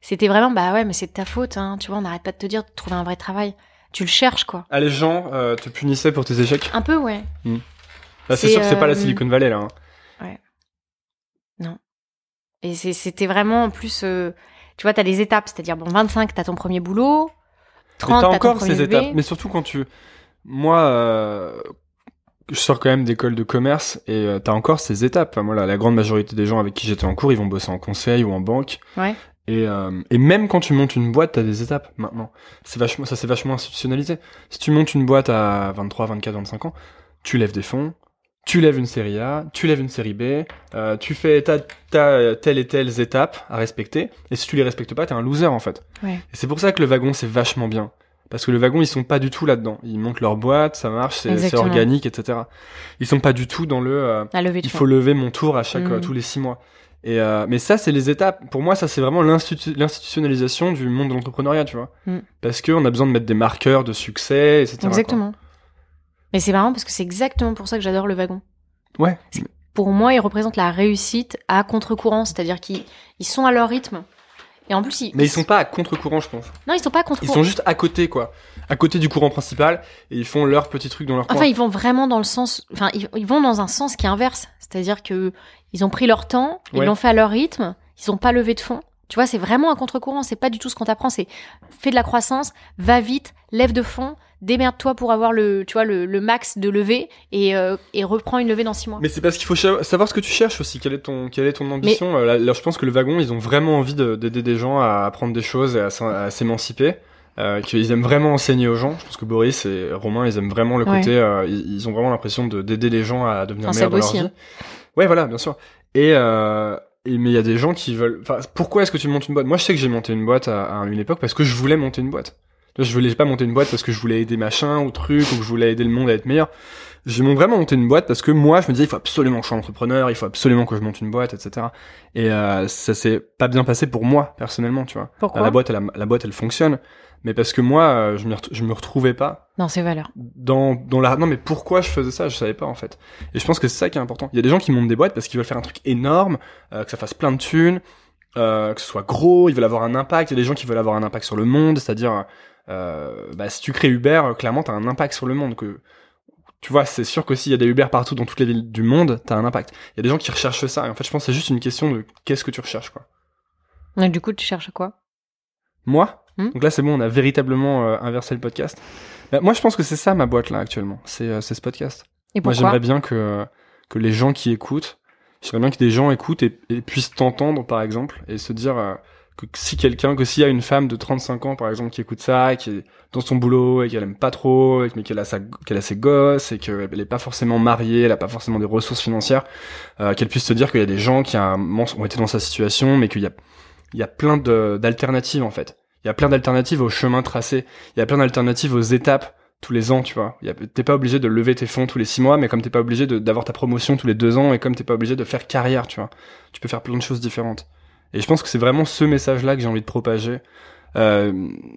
c'était vraiment, bah ouais, mais c'est de ta faute, hein, tu vois, on n'arrête pas de te dire de trouver un vrai travail. tu le cherches quoi. Ah, les gens euh, te punissaient pour tes échecs? Un peu, ouais. Là, c'est C'est, sûr que c'est pas la Silicon Valley, là. hein. Et c'est- c'était vraiment en plus, euh, tu vois, t'as les étapes, c'est-à-dire bon, 25, t'as ton premier boulot, Mais 30, t'as t'as ton encore premier ces bébé. étapes. Mais surtout quand tu... Moi, euh, je sors quand même d'école de commerce et euh, t'as encore ces étapes. Enfin, moi, la, la grande majorité des gens avec qui j'étais en cours, ils vont bosser en conseil ou en banque. Ouais. Et, euh, et même quand tu montes une boîte, t'as des étapes maintenant. C'est vachement, ça c'est vachement institutionnalisé. Si tu montes une boîte à 23, 24, 25 ans, tu lèves des fonds, tu lèves une série A, tu lèves une série B, euh, tu fais t'as, t'as euh, telle et telles étapes à respecter. Et si tu les respectes pas, t'es un loser en fait. Ouais. Et c'est pour ça que le wagon c'est vachement bien. Parce que le wagon, ils sont pas du tout là-dedans. Ils montent leur boîte, ça marche, c'est, c'est Exactement. organique, etc. Ils sont pas du tout dans le. euh, il faut lever mon tour à chaque Mhm. euh, tous les six mois. Et euh, mais ça, c'est les étapes. Pour moi, ça, c'est vraiment l'institu- l'institutionnalisation du monde de l'entrepreneuriat, tu vois. Mm. Parce que on a besoin de mettre des marqueurs de succès, etc. quoi. Mais c'est marrant parce que c'est exactement pour ça que j'adore le wagon. Ouais. Pour moi, ils représentent la réussite à contre-courant, c'est-à-dire qu'ils ils sont à leur rythme. Et en plus, ils, Mais ils sont pas à contre-courant, je pense. non, ils sont pas à Ils contre-courant. sont juste à côté, quoi. À côté du courant principal, et ils font leur petit truc dans leur coin. Enfin, ils vont vraiment dans le sens, enfin, ils, ils vont dans un sens qui est inverse. C'est-à-dire que ils ont pris leur temps, ils Ouais. l'ont fait à leur rythme, ils ont pas levé de fond. Tu vois, c'est vraiment un contre-courant. C'est pas du tout ce qu'on t'apprend. C'est fais de la croissance, va vite, lève de fond, démerde-toi pour avoir le, tu vois, le, le max de levée et, euh, et reprends une levée dans six mois. Mais c'est parce qu'il faut savoir ce que tu cherches aussi. Quelle est ton, quelle est ton ambition Euh, là, là, je pense que le wagon, ils ont vraiment envie de- d'aider des gens à apprendre des choses et à, s'émanciper. Euh, qu'ils aiment vraiment enseigner aux gens. Je pense que Boris et Romain, ils aiment vraiment le Ouais. côté. euh, ils, ils ont vraiment l'impression de d'aider les gens à devenir meilleurs dans leur aussi, vie. Ouais, voilà, bien sûr. Et, euh, et mais il y a des gens qui veulent. Enfin, pourquoi est-ce que tu montes une boîte? Moi, je sais que j'ai monté une boîte à, à une époque parce que je voulais monter une boîte. Je voulais pas monter une boîte parce que je voulais aider machin ou truc ou que je voulais aider le monde à être meilleur. J'ai vraiment monté une boîte parce que moi, je me disais, il faut absolument que je sois entrepreneur, il faut absolument que je monte une boîte, etc. Et euh, ça s'est pas bien passé pour moi personnellement, tu vois. Pourquoi la boîte, elle, la boîte, elle fonctionne, mais parce que moi, euh, je, ret- je me retrouvais pas Dans ses valeurs. dans dans la. Non, mais pourquoi je faisais ça Je savais pas en fait. Et je pense que c'est ça qui est important. Il y a des gens qui montent des boîtes parce qu'ils veulent faire un truc énorme, euh, que ça fasse plein de thunes, euh, que ce soit gros, ils veulent avoir un impact. Il y a des gens qui veulent avoir un impact sur le monde, c'est-à-dire, bah, si tu crées Uber, euh, clairement, t'as un impact sur le monde. Que tu vois, c'est sûr que s'il y a des Uber partout dans toutes les villes du monde, t'as un impact. Il y a des gens qui recherchent ça. Et en fait, je pense que c'est juste une question de qu'est-ce que tu recherches, quoi. Et du coup, tu cherches quoi? Moi? Hmm? Donc là, c'est bon, on a véritablement euh, inversé le podcast. Bah, moi, je pense que c'est ça ma boîte là actuellement. C'est euh, ce podcast. Et Moi, j'aimerais bien que, que les gens qui écoutent, j'aimerais bien que des gens écoutent et, et puissent t'entendre, par exemple, et se dire euh, que si quelqu'un, que s'il y a une femme de 35 ans, par exemple, qui écoute ça, qui est dans son boulot, et qu'elle aime pas trop, mais qu'elle a, sa, qu'elle a ses gosses, et qu'elle est pas forcément mariée, elle a pas forcément des ressources financières, euh, qu'elle puisse se dire qu'il y a des gens qui ont été dans sa situation, mais qu'il y a, il y a plein d'alternatives, en fait. Il y a plein d'alternatives au chemin tracé. Il y a plein d'alternatives aux étapes tous les ans, tu vois. T'es pas obligé de lever tes fonds tous les six mois, mais comme t'es pas obligé d'avoir ta promotion tous les deux ans, et comme t'es pas obligé de faire carrière, tu vois. Tu peux faire plein de choses différentes. Et je pense que c'est vraiment ce message-là que j'ai envie de propager, euh,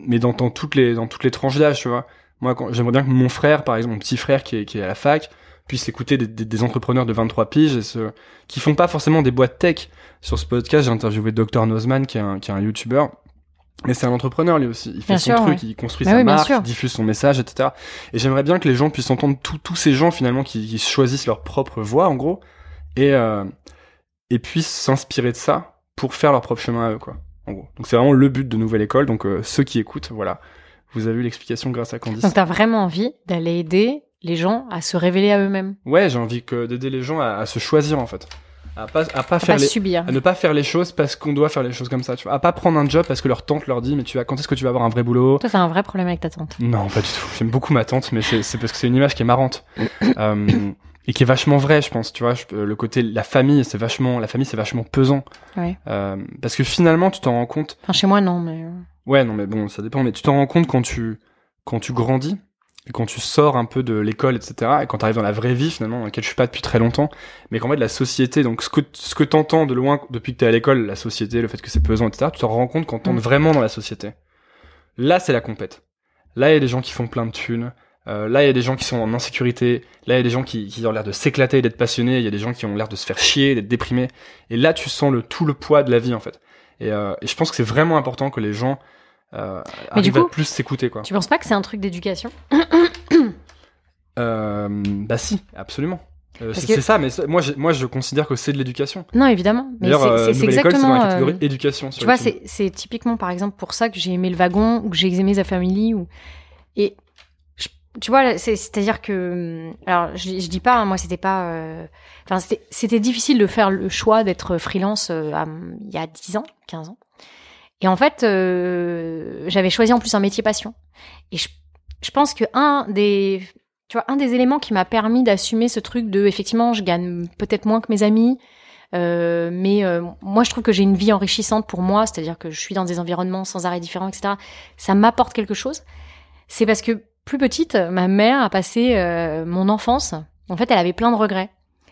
mais dans, dans toutes les dans toutes les tranches d'âge, tu vois. Moi, j'aimerais bien que mon frère, par exemple, mon petit frère qui est, qui est à la fac, puisse écouter des, des, des entrepreneurs de 23 piges et ce, qui font pas forcément des boîtes tech. Sur ce podcast, j'ai interviewé Dr Nozman, qui est un, qui est un YouTuber. Mais c'est un entrepreneur lui aussi. Il fait Bien son sûr, truc, ouais. il construit Bah sa oui, marque, il diffuse son message, etc. Et j'aimerais bien que les gens puissent entendre tous tous ces gens finalement qui, qui choisissent leur propre voie en gros et euh, et puissent s'inspirer de ça pour faire leur propre chemin à eux quoi. En gros. Donc c'est vraiment le but de Nouvelle École. Donc euh, ceux qui écoutent, voilà, vous avez eu l'explication grâce à Candice. Donc, t'as vraiment envie d'aller aider les gens à se révéler à eux-mêmes, Ouais, j'ai envie que d'aider les gens à, à se choisir en fait, à pas à pas à faire pas les subir. à ne pas faire les choses parce qu'on doit faire les choses comme ça, tu vois. À pas prendre un job parce que leur tante leur dit mais tu vas quand est-ce que tu vas avoir un vrai boulot? Toi, t'as un vrai problème avec ta tante. Non, pas du tout. J'aime beaucoup ma tante, mais c'est c'est parce que c'est une image qui est marrante euh, et qui est vachement vraie, je pense. Tu vois, je- le côté la famille, c'est vachement la famille, c'est vachement pesant Ouais. Euh, parce que finalement, tu t'en rends compte. Enfin, chez moi, non, mais. euh, Ouais, non, mais bon, ça dépend. Mais tu t'en rends compte quand tu quand tu grandis et quand tu sors un peu de l'école, etc. Et quand tu arrives dans la vraie vie, finalement, dans laquelle je suis pas depuis très longtemps, mais qu'en fait, la société, donc ce que ce que t'entends de loin depuis que t'es à l'école, la société, le fait que c'est pesant, etc. Tu t'en rends compte quand t'entres Mm. vraiment dans la société. Là, c'est la compète. Là, il y a des gens qui font plein de thunes. Euh, là, il y a des gens qui sont en insécurité. Là, il y a des gens qui, qui ont l'air de s'éclater, d'être passionnés. Il y a des gens qui ont l'air de se faire chier, d'être déprimés. Et là, tu sens le tout le poids de la vie, en fait. Et, euh, et je pense que c'est vraiment important que les gens euh, arrive à plus s'écouter quoi. Tu penses pas que c'est un truc d'éducation? Euh, Bah si, absolument. Euh, c'est ça, mais moi, je, moi je considère que c'est de l'éducation. Non, évidemment. Mais c'est exactement. Dans la catégorie éducation. tu vois, c'est typiquement par exemple pour ça que j'ai aimé le wagon ou que j'ai aimé The Family ou et tu vois, c'est-à-dire que, alors je, je dis pas, hein, moi c'était pas, enfin c'était difficile de faire le choix d'être freelance il y a 10 ans, 15 ans. Et en fait, euh, j'avais choisi en plus un métier passion. Et je, je pense que un des, tu vois, un des éléments qui m'a permis d'assumer ce truc de, effectivement, je gagne peut-être moins que mes amis, euh, mais euh, moi je trouve que j'ai une vie enrichissante pour moi, c'est-à-dire que je suis dans des environnements sans arrêt différents, etc. Ça m'apporte quelque chose. C'est parce que plus petite, ma mère a passé euh, mon enfance. En fait, elle avait plein de regrets.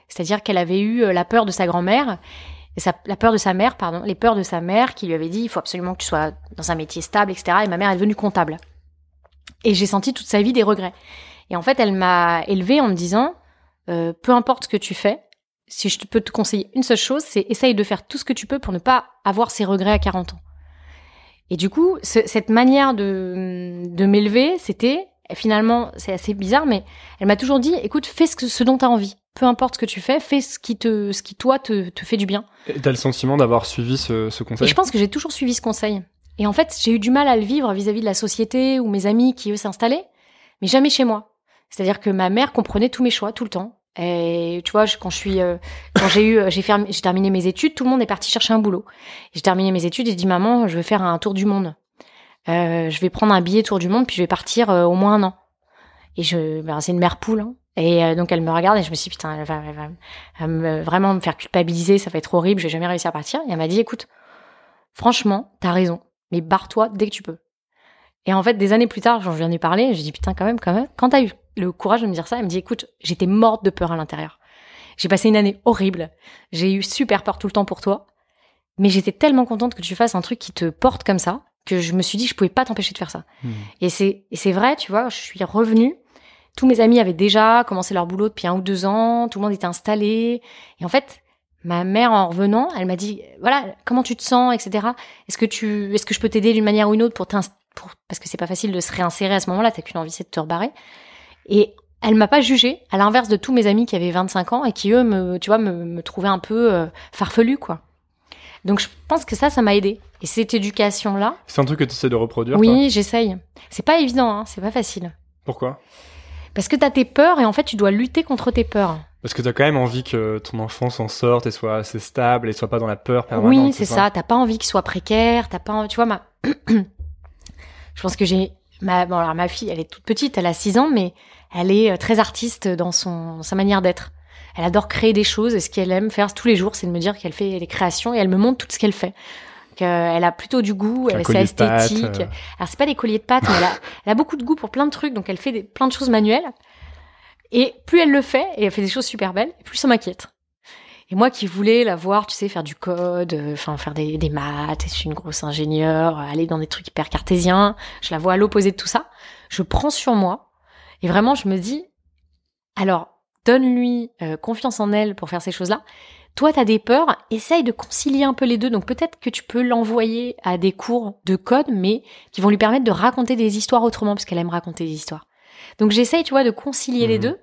C'est-à-dire qu'elle avait eu euh, la peur de sa grand-mère la peur de sa mère, pardon, les peurs de sa mère qui lui avait dit il faut absolument que tu sois dans un métier stable, etc. Et ma mère est devenue comptable. Et j'ai senti toute sa vie des regrets. Et en fait, elle m'a élevée en me disant euh, peu importe ce que tu fais, si je peux te conseiller une seule chose, c'est essaye de faire tout ce que tu peux pour ne pas avoir ces regrets à 40 ans. Et du coup, cette manière de m'élever, c'était finalement, c'est assez bizarre, mais elle m'a toujours dit écoute, fais ce, ce dont tu as envie peu importe ce que tu fais, fais ce qui te, ce qui toi te, te fait du bien. Et t'as le sentiment d'avoir suivi ce, ce, conseil? Et je pense que j'ai toujours suivi ce conseil. Et en fait, j'ai eu du mal à le vivre vis-à-vis de la société ou mes amis qui eux s'installaient, mais jamais chez moi. C'est-à-dire que ma mère comprenait tous mes choix tout le temps. Et tu vois, quand je suis, euh, quand j'ai eu, j'ai j'ai terminé mes études, tout le monde est parti chercher un boulot. J'ai terminé mes études et j'ai dit maman, je vais faire un tour du monde. Euh, je vais prendre un billet tour du monde puis je vais partir euh, au moins un an. Et je, ben, c'est une mère poule. Hein. Et euh, donc elle me regarde et je me suis dit, putain, elle va, vraiment me faire culpabiliser, ça va être horrible, j'ai jamais réussi à partir. Et elle m'a dit, écoute, franchement, t'as raison, mais barre-toi dès que tu peux. Et en fait, des années plus tard, j'en viens de parler, j'ai dit, putain, quand même, quand même, quand t'as eu le courage de me dire ça, elle me dit, écoute, j'étais morte de peur à l'intérieur. J'ai passé une année horrible, j'ai eu super peur tout le temps pour toi, mais j'étais tellement contente que tu fasses un truc qui te porte comme ça, que je me suis dit, je pouvais pas t'empêcher de faire ça. Hmm. Et c'est, et c'est vrai, tu vois, je suis revenue tous mes amis avaient déjà commencé leur boulot depuis un ou deux ans, tout le monde était installé. Et en fait, ma mère, en revenant, elle m'a dit, voilà, comment tu te sens, etc. Est-ce que tu, est-ce que je peux t'aider d'une manière ou une autre pour pour, parce que c'est pas facile de se réinsérer à ce moment-là, t'as qu'une envie, c'est de te rebarrer. Et elle m'a pas jugée, à l'inverse de tous mes amis qui avaient 25 ans et qui eux me, tu vois, me, me trouvaient un peu euh, farfelu, quoi. Donc je pense que ça, ça m'a aidé. Et cette éducation-là. C'est un truc que tu essaies de reproduire. Oui, j'essaye. C'est pas évident, hein, c'est pas facile. Pourquoi? Parce que tu as tes peurs et en fait, tu dois lutter contre tes peurs. Parce que tu as quand même envie que ton enfant s'en sorte et soit assez stable et soit pas dans la peur permanente. Oui, c'est ça. T'as pas envie qu'il soit précaire. T'as pas, tu vois, ma, je pense que j'ai ma, bon alors ma fille, elle est toute petite, elle a 6 ans, mais elle est euh, très artiste dans son sa manière d'être. Elle adore créer des choses et ce qu'elle aime faire tous les jours, c'est de me dire qu'elle fait des créations et elle me montre tout ce qu'elle fait elle a plutôt du goût, elle c'est esthétique. Euh. Alors c'est pas des colliers de pâtes, mais elle a, beaucoup de goût pour plein de trucs, donc elle fait des, plein de choses manuelles. Et plus elle le fait, et elle fait des choses super belles, plus ça m'inquiète. Et moi qui voulais la voir, tu sais, faire du code, euh, enfin faire des, des maths, je suis une grosse ingénieure, aller dans des trucs hyper cartésiens, je la vois à l'opposé de tout ça. Je prends sur moi, et vraiment je me dis, alors donne-lui euh, confiance en elle pour faire ces choses-là, toi, tu as des peurs, essaye de concilier un peu les deux. Donc peut-être que tu peux l'envoyer à des cours de code, mais qui vont lui permettre de raconter des histoires autrement, parce qu'elle aime raconter des histoires. Donc j'essaye, tu vois, de concilier les mhm. deux,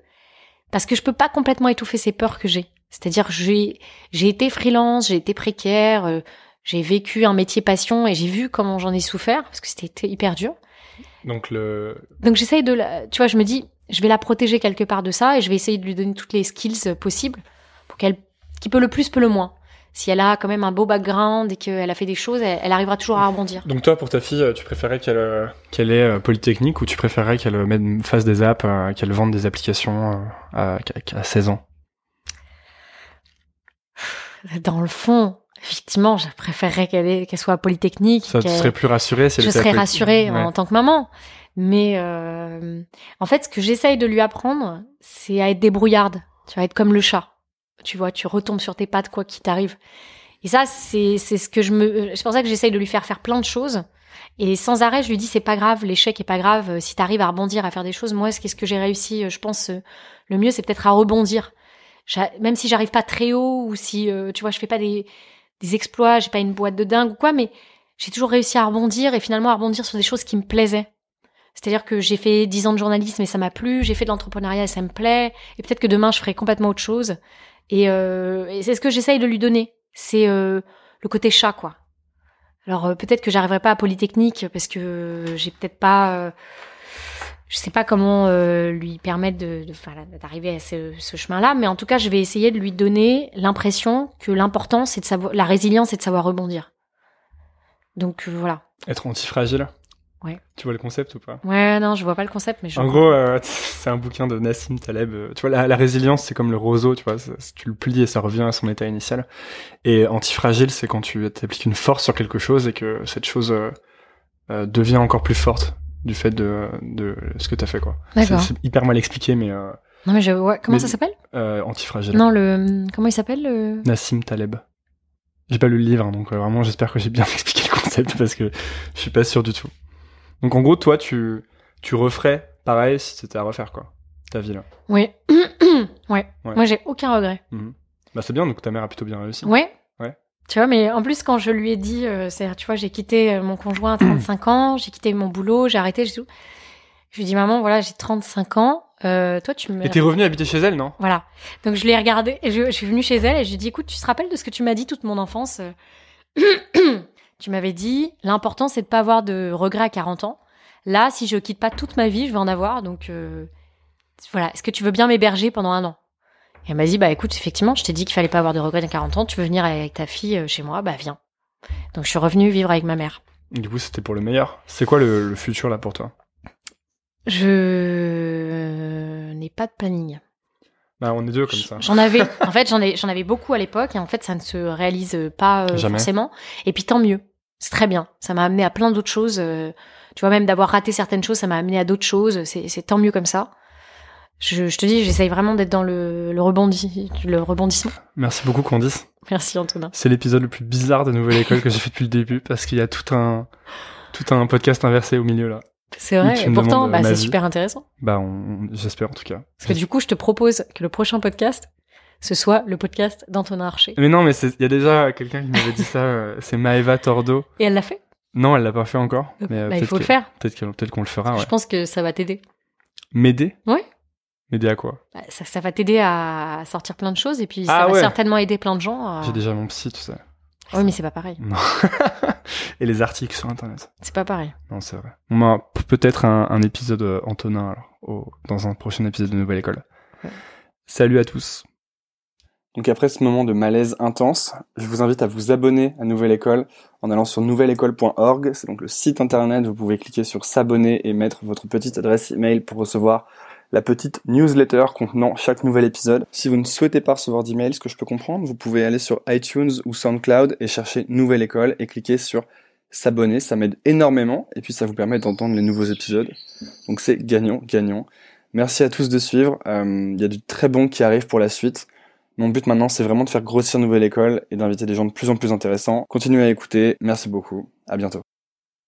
parce que je peux pas complètement étouffer ces peurs que j'ai. C'est-à-dire j'ai j'ai été freelance, j'ai été précaire, euh, j'ai vécu un métier passion et j'ai vu comment j'en ai souffert, parce que c'était hyper dur. Donc le. Donc j'essaye de la, tu vois, je me dis, je vais la protéger quelque part de ça et je vais essayer de lui donner toutes les skills possibles pour qu'elle qui peut le plus peut le moins. Si elle a quand même un beau background et qu'elle a fait des choses, elle, arrivera toujours à rebondir. Donc toi, pour ta fille, tu préférais qu'elle euh, qu'elle ait euh, polytechnique ou tu préférais qu'elle euh, fasse des apps, qu'elle vende des applications à, 16 ans? Dans le fond, effectivement, je préférerais qu'elle qu'elle soit polytechnique. Ça, tu serais plus rassurée si Je serais rassurée en tant que maman. Mais en fait, ce que j'essaye de lui apprendre, c'est à être débrouillarde. Tu vas être comme le chat tu vois, tu retombes sur tes pattes quoi qu'il t'arrive. Et ça, c'est ce que je me, c'est pour ça que j'essaye de lui faire faire plein de choses. Et sans arrêt, je lui dis c'est pas grave, l'échec est pas grave. Euh, si t'arrives à rebondir, à faire des choses, moi, qu'est-ce que j'ai réussi euh, Je pense euh, le mieux, c'est peut-être à rebondir. Même si j'arrive pas très haut ou si tu vois, je fais pas des exploits, j'ai pas une boîte de dingue ou quoi, mais j'ai toujours réussi à rebondir et finalement à rebondir sur des choses qui me plaisaient. C'est-à-dire que j'ai fait dix ans de journalisme et ça m'a plu, j'ai fait de l'entrepreneuriat et ça me plaît, et peut-être que demain je ferai complètement autre chose. Et, euh, c'est ce que j'essaye de lui donner. C'est euh, le côté chat. Alors euh, peut-être que j'arriverai pas à Polytechnique parce que j'ai peut-être pas, je sais pas comment euh, lui permettre de, de d'arriver à ce, ce chemin-là, mais en tout cas je vais essayer de lui donner l'impression que l'important c'est de savoir, la résilience c'est de savoir rebondir. Donc voilà. Être antifragile. Ouais. Tu vois le concept ou pas? Ouais, non, je vois pas le concept, mais je En gros, euh, c'est un bouquin de Nassim Taleb. Tu vois, la, la résilience, c'est comme le roseau, tu vois, tu le plies et ça revient à son état initial. Et antifragile, c'est quand tu appliques une force sur quelque chose et que cette chose euh, euh, devient encore plus forte du fait de, de ce que t'as fait, quoi. D'accord. C'est hyper mal expliqué, mais... Euh, non, mais je vois... Comment mais- ça s'appelle? euh, antifragile. Non, le... Comment il s'appelle le... Nassim Taleb. J'ai pas lu le livre, hein, donc euh, vraiment j'espère que j'ai bien expliqué le concept parce que je suis pas sûr du tout. Donc en gros, toi, tu, tu referais pareil si c'était à refaire, quoi, ta vie là. Oui. ouais. Ouais. Moi, j'ai aucun regret. Bah c'est bien, donc ta mère a plutôt bien réussi. Ouais. Tu vois, mais en plus, quand je lui ai dit, euh, c'est, tu vois, j'ai quitté euh, mon conjoint à 35 ans, j'ai quitté mon boulot, j'ai arrêté, j'ai tout. Je lui ai dit, maman, voilà, j'ai 35 ans, euh, toi, tu me... Et t'es revenu habiter chez elle, non? Voilà. Donc, je l'ai regardé, et je, je suis venue chez elle, et je lui ai dit, écoute, tu te rappelles de ce que tu m'as dit toute mon enfance euh, Tu m'avais dit, l'important, c'est de pas avoir de regrets à 40 ans. Là, si je quitte pas toute ma vie, je vais en avoir, donc, euh, voilà. Est-ce que tu veux bien m'héberger pendant un an? Et elle m'a dit, bah écoute, effectivement, je t'ai dit qu'il fallait pas avoir de regrets à 40 ans, tu veux venir avec ta fille euh, chez moi, bah viens. Donc je suis revenue vivre avec ma mère. Du coup, c'était pour le meilleur. C'est quoi le, le futur là pour toi? Je n'ai pas de planning. Bah on est deux comme ça. J'en avais, en fait, j'en ai, j'en avais beaucoup à l'époque et en fait, ça ne se réalise pas euh, forcément. Et puis tant mieux, c'est très bien. Ça m'a amené à plein d'autres choses. euh, tu vois, même d'avoir raté certaines choses, ça m'a amené à d'autres choses. C'est, c'est tant mieux comme ça. Je, je te dis, j'essaye vraiment d'être dans le, le rebondi, le rebondissement. Merci beaucoup Candice. Merci Antonin. C'est l'épisode le plus bizarre de Nouvelle École que j'ai fait depuis le début parce qu'il y a tout un tout un podcast inversé au milieu là. C'est vrai. Et pourtant, bah, c'est super intéressant. Bah on, j'espère en tout cas. Parce que du coup, je te propose que le prochain podcast, ce soit le podcast d'Antonin Archer. Mais non, mais il y a déjà quelqu'un qui m'avait dit ça. euh, C'est Maeva Tordo. Et elle l'a fait? Non, elle l'a pas fait encore. Mais euh, Bah, il faut le faire. Peut-être qu'on le fera. Ouais. Je pense que ça va t'aider. M'aider? Ouais. M'aider à quoi Bah, Ça, ça va t'aider à sortir plein de choses et puis Ah ça va ouais. certainement aider plein de gens. à- J'ai déjà mon psy, tu sais. Oui, mais c'est pas pareil. Non. Et les articles sur internet. C'est pas pareil. Non, c'est vrai. On a peut-être un, un épisode euh, Antonin alors, au- dans un prochain épisode de Nouvelle École. Ouais. Salut à tous. Donc après ce moment de malaise intense, je vous invite à vous abonner à Nouvelle École en allant sur nouvelleécole.org. C'est donc le site internet. Vous pouvez cliquer sur s'abonner et mettre votre petite adresse email pour recevoir la petite newsletter contenant chaque nouvel épisode. Si vous ne souhaitez pas recevoir d'email, ce que je peux comprendre, vous pouvez aller sur iTunes ou SoundCloud et chercher Nouvelle École et cliquer sur s'abonner. Ça m'aide énormément et puis ça vous permet d'entendre les nouveaux épisodes. Donc c'est gagnant, gagnant. Merci à tous de suivre. Euh, Il y a du très bon qui arrive pour la suite. Mon but maintenant, c'est vraiment de faire grossir Nouvelle École et d'inviter des gens de plus en plus intéressants. Continuez à écouter. Merci beaucoup. À bientôt.